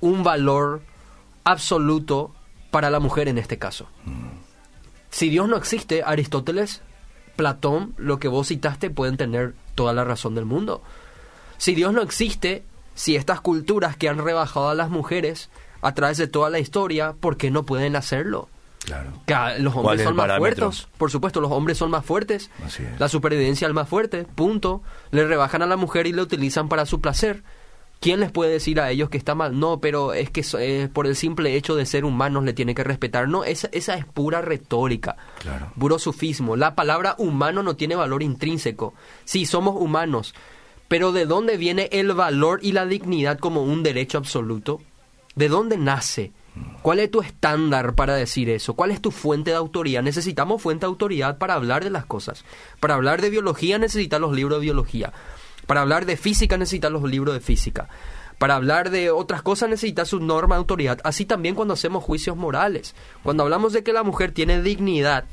A: un valor absoluto para la mujer en este caso. Si Dios no existe, Aristóteles, Platón, lo que vos citaste, pueden tener toda la razón del mundo. Si Dios no existe, si estas culturas que han rebajado a las mujeres a través de toda la historia, ¿por qué no pueden hacerlo?
B: Claro.
A: Que los
B: ¿Cuál
A: hombres
B: es
A: son más
B: parámetro?
A: fuertes, por supuesto, los hombres son más fuertes,
B: Así es.
A: la supervivencia es más fuerte, punto. Le rebajan a la mujer y la utilizan para su placer. ¿Quién les puede decir a ellos que está mal? No, pero es que eh, por el simple hecho de ser humanos le tiene que respetar. No, esa, esa es pura retórica,
B: Claro.
A: puro sufismo. La palabra humano no tiene valor intrínseco. Sí, somos humanos, pero ¿de dónde viene el valor y la dignidad como un derecho absoluto? ¿De dónde nace? ¿Cuál es tu estándar para decir eso? ¿Cuál es tu fuente de autoridad? Necesitamos fuente de autoridad para hablar de las cosas. Para hablar de biología necesitas los libros de biología. Para hablar de física necesitas los libros de física. Para hablar de otras cosas necesitas su norma de autoridad. Así también cuando hacemos juicios morales. Cuando hablamos de que la mujer tiene dignidad,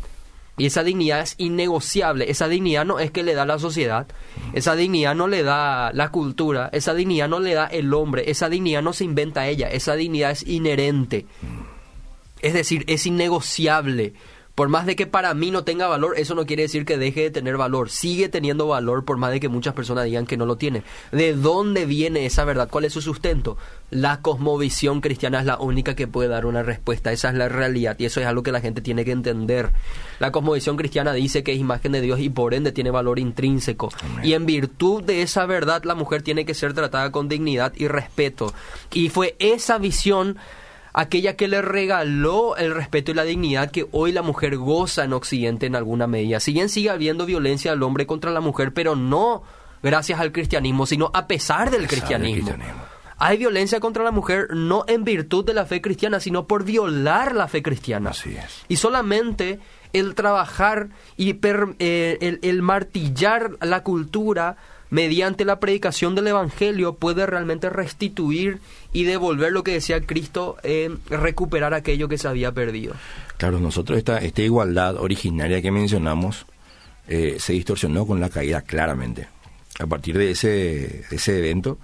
A: y esa dignidad es innegociable. Esa dignidad no es que le da la sociedad. Esa dignidad no le da la cultura. Esa dignidad no le da el hombre. Esa dignidad no se inventa ella. Esa dignidad es inherente. Es decir, es innegociable. Por más de que para mí no tenga valor, eso no quiere decir que deje de tener valor. Sigue teniendo valor por más de que muchas personas digan que no lo tiene. ¿De dónde viene esa verdad? ¿Cuál es su sustento? La cosmovisión cristiana es la única que puede dar una respuesta. Esa es la realidad y eso es algo que la gente tiene que entender. La cosmovisión cristiana dice que es imagen de Dios y por ende tiene valor intrínseco. Y en virtud de esa verdad la mujer tiene que ser tratada con dignidad y respeto. Y fue esa visión aquella que le regaló el respeto y la dignidad que hoy la mujer goza en Occidente en alguna medida. Si bien sigue habiendo violencia del hombre contra la mujer, pero no gracias al cristianismo, sino a pesar del cristianismo.
B: cristianismo.
A: Hay violencia contra la mujer no en virtud de la fe cristiana, sino por violar la fe cristiana.
B: Así es.
A: Y solamente el trabajar y per- eh, el, el martillar la cultura mediante la predicación del Evangelio puede realmente restituir y devolver lo que decía Cristo, eh, recuperar aquello que se había perdido.
B: Claro, nosotros esta, esta igualdad originaria que mencionamos eh, se distorsionó con la caída claramente. A partir de ese, ese evento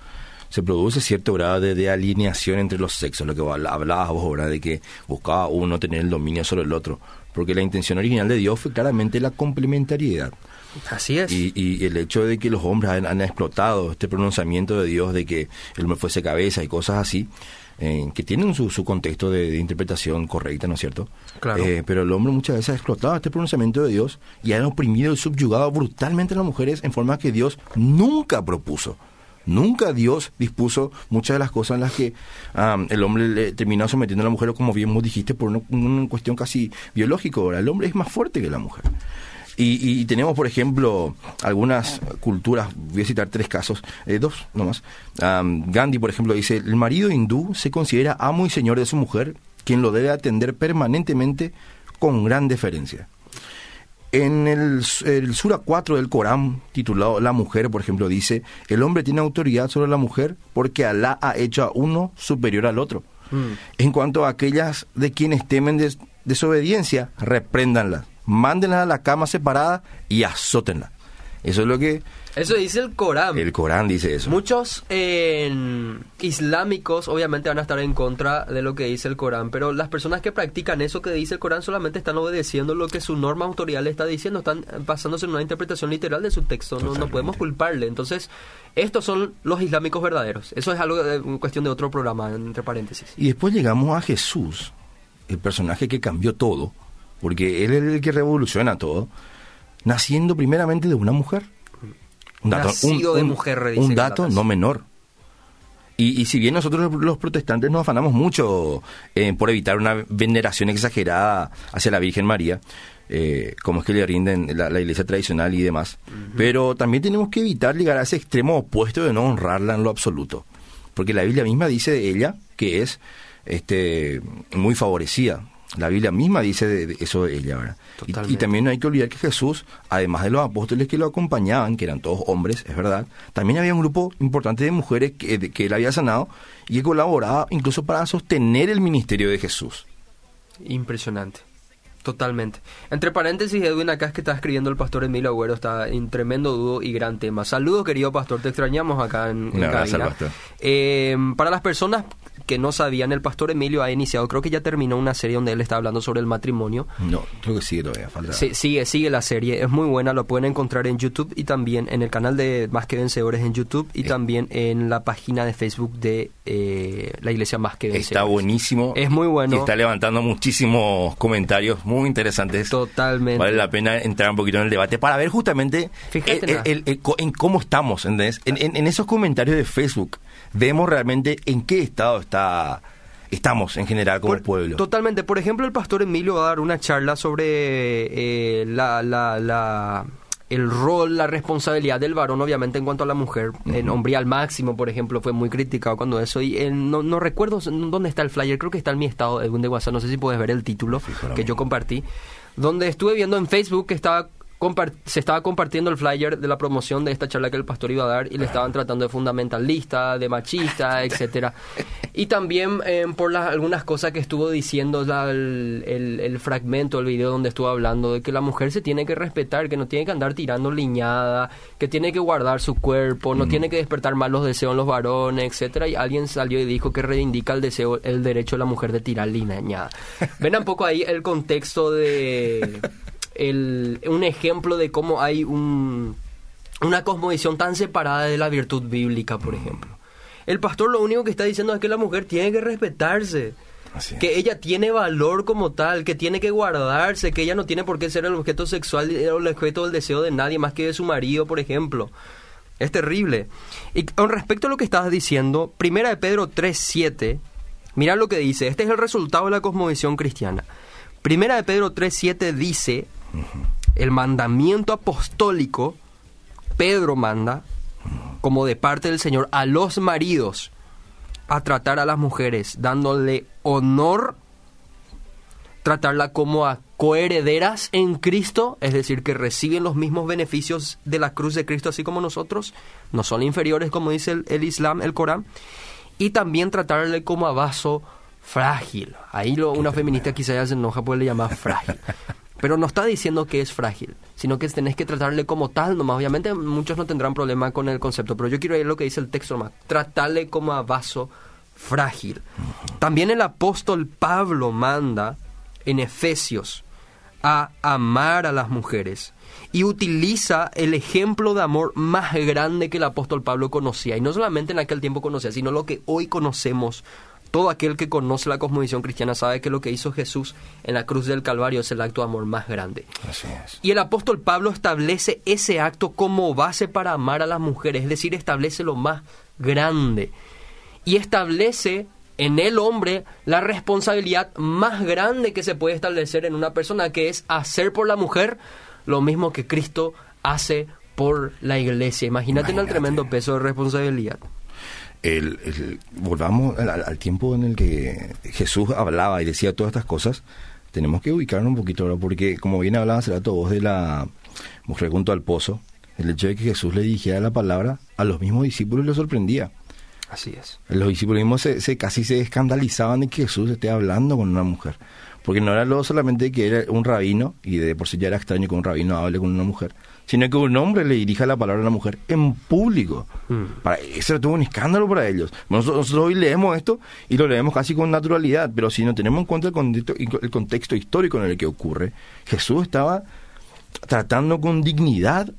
B: se produce cierto grado de, alineación entre los sexos, lo que hablabas vos, ¿verdad? De que buscaba uno tener el dominio sobre el otro. Porque la intención original de Dios fue claramente la complementariedad.
A: Así es.
B: Y, y el hecho de que los hombres han, han explotado este pronunciamiento de Dios de que el hombre fuese cabeza y cosas así, eh, que tienen su, su contexto de, de interpretación correcta, ¿no es cierto?
A: Claro.
B: Eh, pero el hombre muchas veces ha explotado este pronunciamiento de Dios y ha oprimido y subyugado brutalmente a las mujeres en forma que Dios nunca propuso. Nunca Dios dispuso muchas de las cosas en las que am, el hombre le terminó sometiendo a la mujer, como bien vos dijiste, por una, una cuestión casi biológica. Ahora, el hombre es más fuerte que la mujer. Y, y tenemos, por ejemplo, algunas culturas, voy a citar tres casos, eh, dos nomás. Am, Gandhi, por ejemplo, dice, el marido hindú se considera amo y señor de su mujer, quien lo debe atender permanentemente con gran deferencia. En el, el Sura 4 del Corán, titulado La mujer, por ejemplo, dice, el hombre tiene autoridad sobre la mujer porque Alá ha hecho a uno superior al otro.
A: Mm.
B: En cuanto a aquellas de quienes temen des- desobediencia, repréndanlas, mándenlas a la cama separada y azótenla. Eso es lo que
A: Eso dice el Corán.
B: el Corán dice eso.
A: Muchos eh, islámicos obviamente van a estar en contra de lo que dice el Corán, pero las personas que practican eso que dice el Corán solamente están obedeciendo lo que su norma autorial le está diciendo, están basándose en una interpretación literal de su texto, no, no podemos culparle. Entonces, estos son los islámicos verdaderos. Eso es algo de cuestión de otro programa, entre paréntesis.
B: Y después llegamos a Jesús, el personaje que cambió todo, porque él es el que revoluciona todo, naciendo primeramente de una mujer. Un
A: Nacido de mujer,
B: un dato no menor. Y, y si bien nosotros los- protestantes nos afanamos mucho eh, por evitar una veneración exagerada hacia la Virgen María, eh, como es que le rinden la, la iglesia tradicional y demás, pero también tenemos que evitar llegar a ese extremo opuesto de no honrarla en lo absoluto, porque la Biblia misma dice de ella que es este muy favorecida. La Biblia misma dice de, de eso de ella, ¿verdad? Y- Y, también no hay que olvidar que Jesús, además de los apóstoles que lo acompañaban, que eran todos hombres, es verdad, también había un grupo importante de mujeres que, de- que él había sanado y que colaboraba incluso para sostener el ministerio de Jesús.
A: Impresionante. Totalmente. Entre paréntesis, Edwin, acá es que está escribiendo el pastor Emilio Agüero, está en tremendo dúo y gran tema. Saludos, querido pastor, te extrañamos acá en, en cabina.
B: pastor.
A: Eh, para las personas que no sabían, el pastor Emilio ha iniciado, creo que ya terminó una serie donde él está hablando sobre el matrimonio.
B: No, creo que sigue todavía, falta.
A: Sí, sigue, sigue la serie, es muy buena, lo pueden encontrar en YouTube y también en el canal de Más que Vencedores en YouTube y
B: Eh.
A: también en la página de Facebook de eh, la Iglesia Más que Vencedores.
B: Está buenísimo.
A: Es muy bueno.
B: Y está levantando muchísimos comentarios muy muy interesantes.
A: Totalmente.
B: Vale la pena entrar un poquito en el debate para ver justamente
A: Fíjate
B: el- el- el- co- en cómo estamos. ¿entendés? En, en- en esos comentarios de Facebook vemos realmente en qué estado está estamos en general como
A: Por-
B: pueblo.
A: Totalmente. Por ejemplo, el pastor Emilio va a dar una charla sobre eh, la, la, la- el rol, la responsabilidad del varón, obviamente, en cuanto a la mujer. En Hombría al Máximo, por ejemplo, fue muy criticado cuando eso. Y eh, no, no recuerdo dónde está el flyer, creo que está en mi estado de WhatsApp. No sé si puedes ver el título que yo compartí. Donde estuve viendo en Facebook que estaba se estaba compartiendo el flyer de la promoción de esta charla que el pastor iba a dar y le estaban tratando de fundamentalista, de machista, etcétera. Y también eh, por las, algunas cosas que estuvo diciendo la- el, el- el fragmento, el video donde estuvo hablando de que la mujer se tiene que respetar, que no tiene que andar tirando liñada, que tiene que guardar su cuerpo, no tiene que despertar mal los deseos en los varones, etcétera. Y alguien salió y dijo que reivindica el deseo, el derecho de la mujer de tirar liñada. Ven un poco ahí el contexto de el, un ejemplo de cómo hay un, una cosmovisión tan separada de la virtud bíblica, por ejemplo. El pastor lo único que está diciendo es que la mujer tiene que respetarse,
B: Así es.
A: que ella tiene valor como tal, que tiene que guardarse, que ella no tiene por qué ser el objeto sexual o el objeto del deseo de nadie más que de su marido, por ejemplo. Es terrible. Y con respecto a lo que estabas diciendo, Primera de Pedro 3.7, mira lo que dice, este es el resultado de la cosmovisión cristiana. Primera de Pedro 3.7 dice, el mandamiento apostólico, Pedro manda, como de parte del Señor, a los maridos a tratar a las mujeres, dándole honor, tratarla como a coherederas en Cristo, es decir, que reciben los mismos beneficios de la cruz de Cristo, así como nosotros, no son inferiores, como dice el, el Islam, el Corán, y también tratarle como a vaso frágil. Ahí lo, una feminista quizá ya se enoja porque le llama frágil. Pero no está diciendo que es frágil, sino que tenés que tratarle como tal nomás. Obviamente muchos no tendrán problema con el concepto, pero yo quiero a lo que dice el texto nomás. Tratarle como a vaso frágil. También el apóstol Pablo manda en Efesios a amar a las mujeres y utiliza el ejemplo de amor más grande que el apóstol Pablo conocía. Y no solamente en aquel tiempo conocía, sino lo que hoy conocemos. Todo aquel que conoce la cosmovisión cristiana sabe que lo que hizo Jesús en la cruz del Calvario es el acto de amor más grande.
B: Así es.
A: Y el apóstol Pablo establece ese acto como base para amar a las mujeres, es decir, establece lo más grande. Y establece en el hombre la responsabilidad más grande que se puede establecer en una persona, que es hacer por la mujer lo mismo que Cristo hace por la iglesia. Imagínate, en el
B: Imagínate.
A: tremendo peso de responsabilidad.
B: El, el- volvamos al, tiempo en el que Jesús hablaba y decía todas estas cosas, tenemos que ubicarnos un poquito ahora, porque como bien hablaba hace rato vos de la mujer junto al pozo, el hecho de que Jesús le dijera la palabra a los mismos discípulos les sorprendía.
A: Así es.
B: Los discípulos mismos se, se- casi se escandalizaban de que Jesús esté hablando con una mujer. Porque no era lo solamente que era un rabino, y de por sí ya era extraño que un rabino hable con una mujer, sino que un hombre le dirija la palabra a una mujer en público.
A: Mm.
B: Para, eso era todo un escándalo para ellos. Nosotros, nosotros hoy leemos esto y lo leemos casi con naturalidad, pero si no tenemos en cuenta el contexto, el contexto histórico en el que ocurre, Jesús estaba tratando con dignidad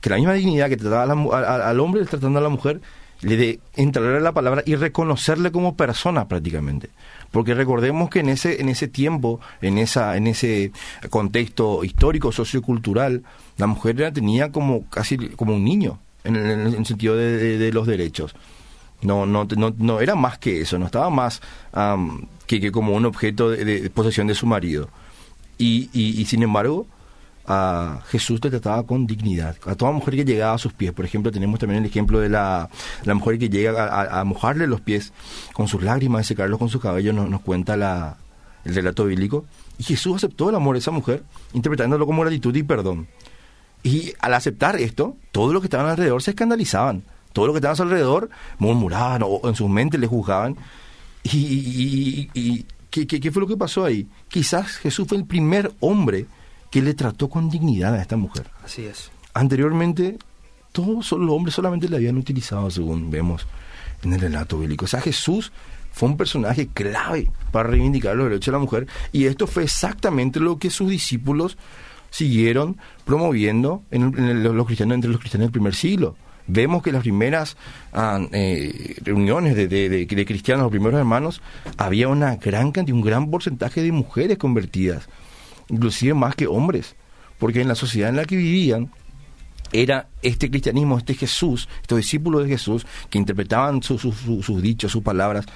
B: que la misma dignidad que trataba la a- a- al hombre tratando a la mujer, le de entregarle la palabra y reconocerle como persona prácticamente. Porque recordemos que en ese, en ese tiempo, en esa, en ese contexto histórico, sociocultural, la mujer era- tenía como casi como un niño, en el, en el sentido de, los derechos. No, no, no, no era más que eso, no estaba más que, que como un objeto de, de posesión de su marido. Y, y, y sin embargo, a Jesús te trataba con dignidad. A toda mujer que llegaba a sus pies, por ejemplo, tenemos también el ejemplo de la, la mujer que llega a, mojarle los pies con sus lágrimas y secarlos con su cabello, nos, nos cuenta la, el relato bíblico. Y Jesús aceptó el amor de esa mujer, interpretándolo como gratitud y perdón. Y al aceptar esto, todos los que estaban alrededor se escandalizaban. Todos los que estaban alrededor murmuraban o en sus mentes le juzgaban. ¿Y, y- y- y ¿qué, qué, qué fue lo que pasó ahí? Quizás Jesús fue el primer hombre que le trató con dignidad a esta mujer.
A: Así es.
B: Anteriormente, todos los hombres solamente le habían utilizado, según vemos en el relato bíblico. O sea, Jesús fue un personaje clave para reivindicar los derechos de la mujer y esto fue exactamente lo que sus discípulos siguieron promoviendo en, el- en el- los cristianos entre los cristianos del primer siglo. Vemos que las primeras ah, eh, reuniones de, de- de- de cristianos, los primeros hermanos, había una gran cantidad, un gran porcentaje de mujeres convertidas. Inclusive más que hombres, porque en la sociedad en la que vivían era este cristianismo, este Jesús, estos discípulos de Jesús que interpretaban sus dichos, sus palabras,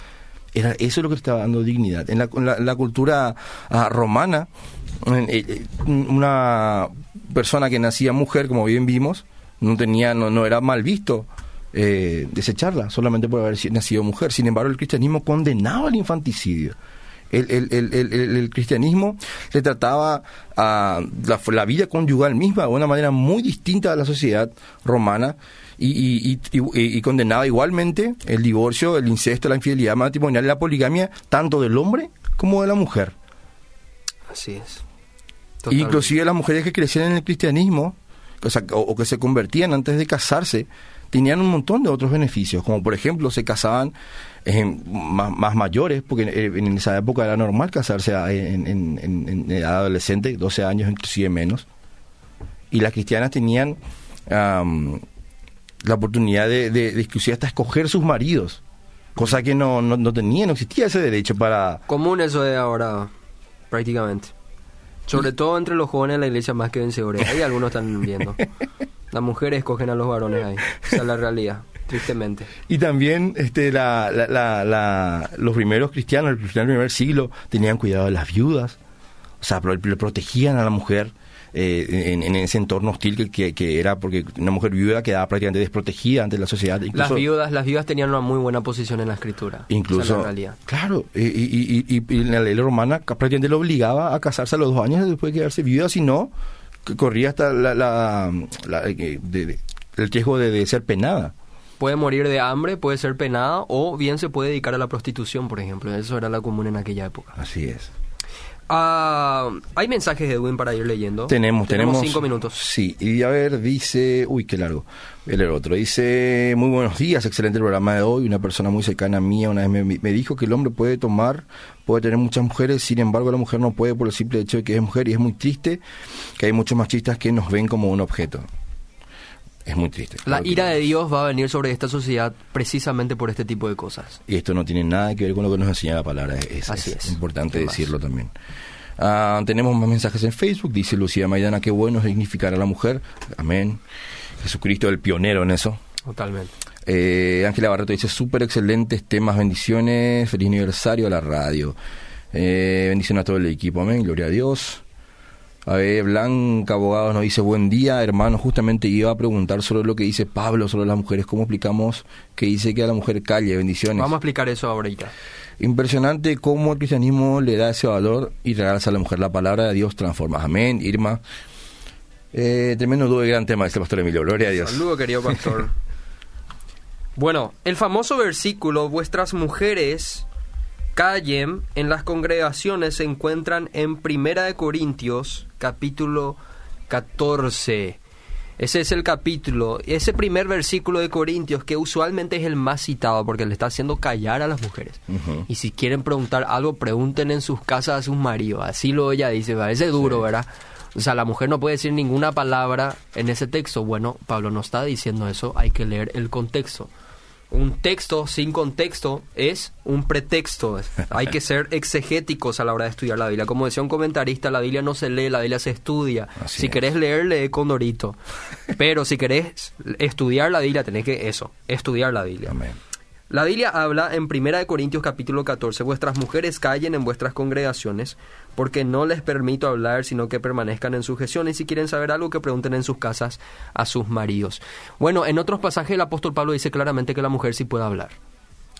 B: era eso lo que estaba dando dignidad. En la, cultura ah, romana, eh, eh, una persona que nacía mujer, como bien vimos, no tenía, no, no era mal visto eh, desecharla solamente por haber nacido mujer. Sin embargo, el cristianismo condenaba el infanticidio. El, el, el, el, cristianismo le trataba a la, vida conyugal misma de una manera muy distinta a la sociedad romana y, y, condenaba igualmente el divorcio, el incesto, la infidelidad matrimonial y la poligamia tanto del hombre como de la mujer.
A: Así es.
B: Inclusive las mujeres que crecían en el cristianismo o que se convertían antes de casarse tenían un montón de otros beneficios, como por ejemplo se casaban más, mayores, porque en esa época era normal casarse en, en, edad adolescente, 12 años inclusive menos, y las cristianas tenían la oportunidad de, de, inclusive hasta escoger sus maridos, cosa que no, no, no tenía, no existía ese derecho para...
A: Común eso de ahora, prácticamente. Sobre todo entre los jóvenes de la iglesia más que vencedores. Ahí algunos están viendo. Las mujeres escogen a los varones ahí. Esa es la realidad, tristemente.
B: Y también este, la, la, la, los primeros cristianos, el primer siglo, tenían cuidado de las viudas. O sea, le protegían a la mujer. Eh, en, ese entorno hostil que, que, era porque una mujer viuda quedaba prácticamente desprotegida ante la sociedad.
A: las viudas las viudas tenían una muy buena posición en la escritura.
B: Incluso, claro, y, y, y, y, la ley romana prácticamente le obligaba a casarse a los dos años después de quedarse viuda, si no, corría hasta la, la, eh, el riesgo de, ser penada
A: puede morir de hambre, puede ser penada o bien se puede dedicar a la prostitución, por ejemplo. Eso era la común en aquella época.
B: Así es.
A: Ah, hay mensajes de Edwin para ir leyendo.
B: Tenemos, tenemos,
A: cinco minutos.
B: Sí, y a ver, dice, uy, qué largo. El otro dice, muy buenos días, excelente el programa de hoy. Una persona muy cercana a mí una vez me, dijo que el hombre puede tomar, puede tener muchas mujeres, sin embargo la mujer no puede por el simple hecho de que es mujer y es muy triste que hay muchos machistas que nos ven como un objeto. Es muy triste.
A: La ira de Dios va a venir sobre esta sociedad precisamente por este tipo de cosas.
B: Y esto no tiene nada que ver con lo que nos enseña la palabra. Es, Así es. importante decirlo también. Ah, tenemos más mensajes en Facebook. Dice Lucía Maidana, qué bueno significar a la mujer. Amén. Jesucristo el pionero en eso.
A: Totalmente.
B: Eh, Ángela Barreto dice, súper excelentes temas, bendiciones, feliz aniversario a la radio. Eh, bendición a todo el equipo, amén, gloria a Dios. A ver, Blanca Abogado nos dice, buen día, hermano, justamente iba a preguntar sobre lo que dice Pablo sobre las mujeres, ¿cómo explicamos que dice que a la mujer calle? Bendiciones.
A: Vamos a explicar eso ahorita.
B: Impresionante cómo el cristianismo le da ese valor y regala a la mujer la palabra de Dios transforma. Amén, Irma. Eh, tremendo dúo de gran tema este pastor Emilio. Gloria a Dios.
A: Saludo, querido pastor. bueno, el famoso versículo, vuestras mujeres callen en las congregaciones se encuentran en Primera de Corintios, capítulo 14. Ese es el capítulo, ese primer versículo de Corintios que usualmente es el más citado porque le está haciendo callar a las mujeres. Y si quieren preguntar algo, pregunten en sus casas a sus maridos. Así lo ella dice, parece duro, ¿verdad? O sea, la mujer no puede decir ninguna palabra en ese texto. Bueno, Pablo no está diciendo eso, hay que leer el contexto un texto sin contexto es un pretexto. Hay que ser exegéticos a la hora de estudiar la Biblia. Como decía un comentarista, la Biblia no se lee, la Biblia se estudia. si querés leer, lee con Dorito. Pero si querés estudiar la Biblia, tenés que eso, estudiar la Biblia. Amén. La Biblia habla en 1 Corintios capítulo 14, vuestras mujeres callen en vuestras congregaciones, porque no les permito hablar, sino que permanezcan en sujeción, y si quieren saber algo, que pregunten en sus casas a sus maridos. Bueno, en otros pasajes el apóstol Pablo dice claramente que la mujer sí puede hablar.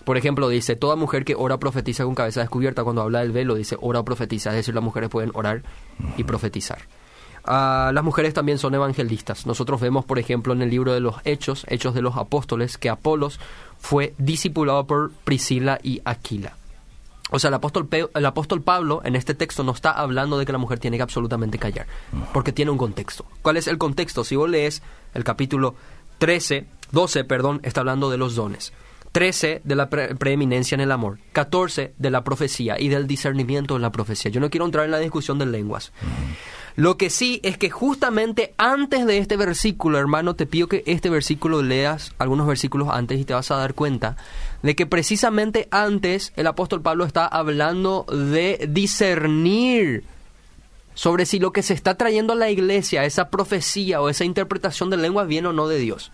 A: Por ejemplo, dice, toda mujer que ora profetiza con cabeza descubierta, cuando habla del velo, dice, ora o profetiza, es decir, las mujeres pueden orar y profetizar. Ah, las mujeres también son evangelistas. Nosotros vemos, por ejemplo, en el libro de los Hechos, Hechos de los Apóstoles, que Apolos fue discipulado por Priscila y Aquila. O sea, el apóstol, el apóstol Pablo en este texto no está hablando de que la mujer tiene que absolutamente callar, porque tiene un contexto. ¿Cuál es el contexto? Si vos lees el capítulo 13, 12, perdón, está hablando de los dones. 13 de la preeminencia en el amor, 14 de la profecía y del discernimiento en la profecía. Yo no quiero entrar en la discusión de lenguas. Lo que sí es que justamente antes de este versículo, hermano, te pido que este versículo leas algunos versículos antes y te vas a dar cuenta de que precisamente antes el apóstol Pablo está hablando de discernir sobre si lo que se está trayendo a la iglesia, esa profecía o esa interpretación de lengua, viene o no de Dios.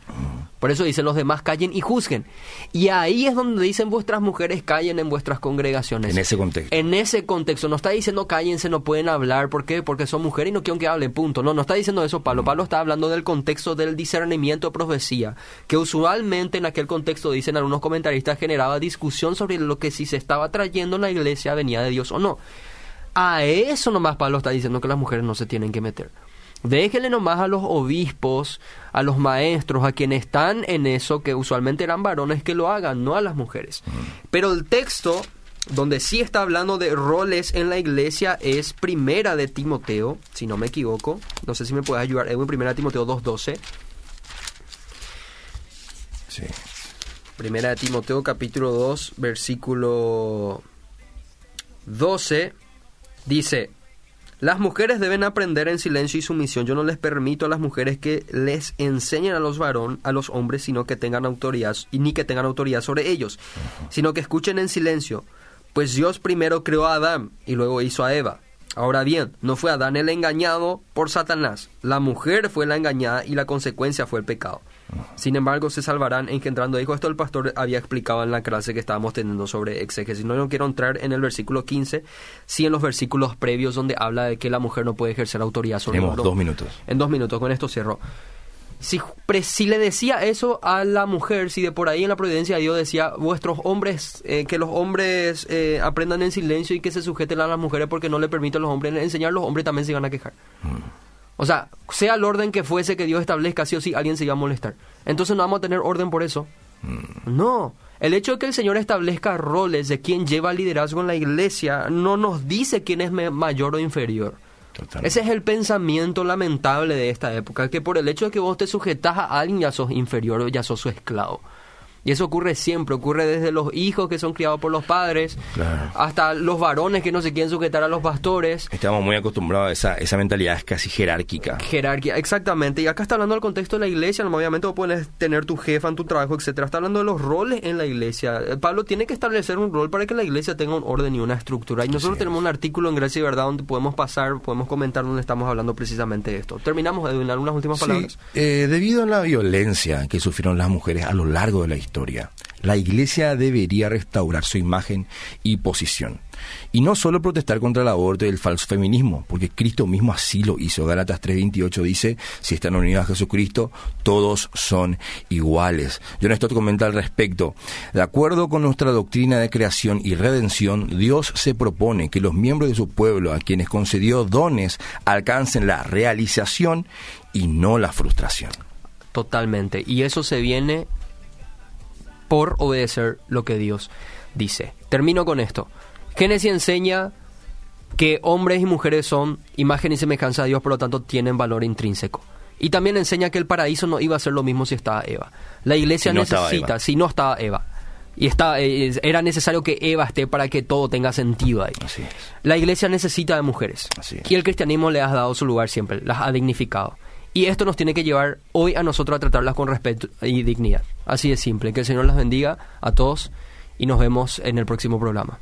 A: Por eso dicen los demás callen y juzguen. Y ahí es donde dicen vuestras mujeres callen en vuestras congregaciones.
B: En ese contexto.
A: En ese contexto. No está diciendo cállense, no pueden hablar. ¿Por qué? Porque son mujeres y no quieren que hablen, punto. No, no está diciendo eso Pablo. Pablo está hablando del contexto del discernimiento de profecía. Que usualmente en aquel contexto, dicen algunos comentaristas, generaba discusión sobre lo que si se estaba trayendo en la iglesia venía de Dios o no. A eso nomás Pablo está diciendo que las mujeres no se tienen que meter. Déjenle nomás a los obispos, a los maestros, a quienes están en eso, que usualmente eran varones, que lo hagan, no a las mujeres. Pero el texto donde sí está hablando de roles en la iglesia es Primera de Timoteo, si no me equivoco. No sé si me puedes ayudar, Edwin, Primera de Timoteo 2.12.
B: Sí.
A: Primera de Timoteo capítulo 2, versículo 12, dice, las mujeres deben aprender en silencio y sumisión. Yo no les permito a las mujeres que les enseñen a los varón, a los hombres, sino que tengan autoridad y ni que tengan autoridad sobre ellos, sino que escuchen en silencio. Pues Dios primero creó a Adán y luego hizo a Eva. Ahora bien, no fue Adán el engañado por Satanás, la mujer fue la engañada y la consecuencia fue el pecado. Sin embargo, se salvarán engendrando hijos. Esto el pastor había explicado en la clase que estábamos teniendo sobre exégesis. No, no quiero entrar en el versículo 15, sí en los versículos previos donde habla de que la mujer no puede ejercer autoridad sobre
B: Tenemos
A: el
B: dos minutos.
A: En dos minutos, con esto cierro. Si, pre- si le decía eso a la mujer, si de por ahí en la providencia de Dios decía, vuestros hombres, eh, que los hombres eh, aprendan en silencio y que se sujeten a las mujeres porque no le permite a los hombres enseñar, los hombres también se iban a quejar. O sea, sea el orden que fuese que Dios establezca, sí o sí, alguien se iba a molestar. Entonces no vamos a tener orden por eso. No. El hecho de que el Señor establezca roles de quien lleva liderazgo en la iglesia no nos dice quién es mayor o inferior.
B: Totalmente.
A: Ese es el pensamiento lamentable de esta época, que por el hecho de que vos te sujetas a alguien ya sos inferior o ya sos su esclavo. Y eso ocurre siempre, ocurre desde los hijos que son criados por los padres,
B: Claro.
A: hasta los varones que no se quieren sujetar a los pastores.
B: Estamos muy acostumbrados a esa, esa mentalidad casi jerárquica.
A: Jerarquía, exactamente. Y acá está hablando del contexto de la iglesia. Obviamente vos puedes tener tu jefa en tu trabajo, etcétera. Está hablando de los roles en la iglesia. Eh, Pablo tiene que establecer un rol para que la iglesia tenga un orden y una estructura. Y nosotros tenemos un artículo en Gracia y Verdad donde podemos pasar, podemos comentar donde estamos hablando precisamente de esto. Terminamos, Edwin, algunas últimas
B: Sí,
A: palabras.
B: eh, debido a la violencia que sufrieron las mujeres a lo largo de la historia, la iglesia debería restaurar su imagen y posición. Y no solo protestar contra el aborto y el falso feminismo, porque Cristo mismo así lo hizo. Gálatas 3:28 dice, si están unidos a Jesucristo, todos son iguales. John Stott comenta al respecto, de acuerdo con nuestra doctrina de creación y redención, Dios se propone que los miembros de su pueblo, a quienes concedió dones, alcancen la realización y no la frustración.
A: Totalmente. Y eso se viene por obedecer lo que Dios dice. Termino con esto. Génesis enseña que hombres y mujeres son imagen y semejanza de Dios, por lo tanto tienen valor intrínseco. Y también enseña que el paraíso no iba a ser lo mismo si estaba Eva. La iglesia
B: Si no estaba
A: necesita, si no estaba Eva. Y está, eh, era necesario que Eva esté para que todo tenga sentido ahí.
B: Así es.
A: La iglesia necesita de mujeres.
B: Así es.
A: Y el cristianismo le ha dado su lugar siempre, las ha dignificado. Y esto nos tiene que llevar hoy a nosotros a tratarlas con respeto y dignidad. Así de simple. Que el Señor las bendiga a todos y nos vemos en el próximo programa.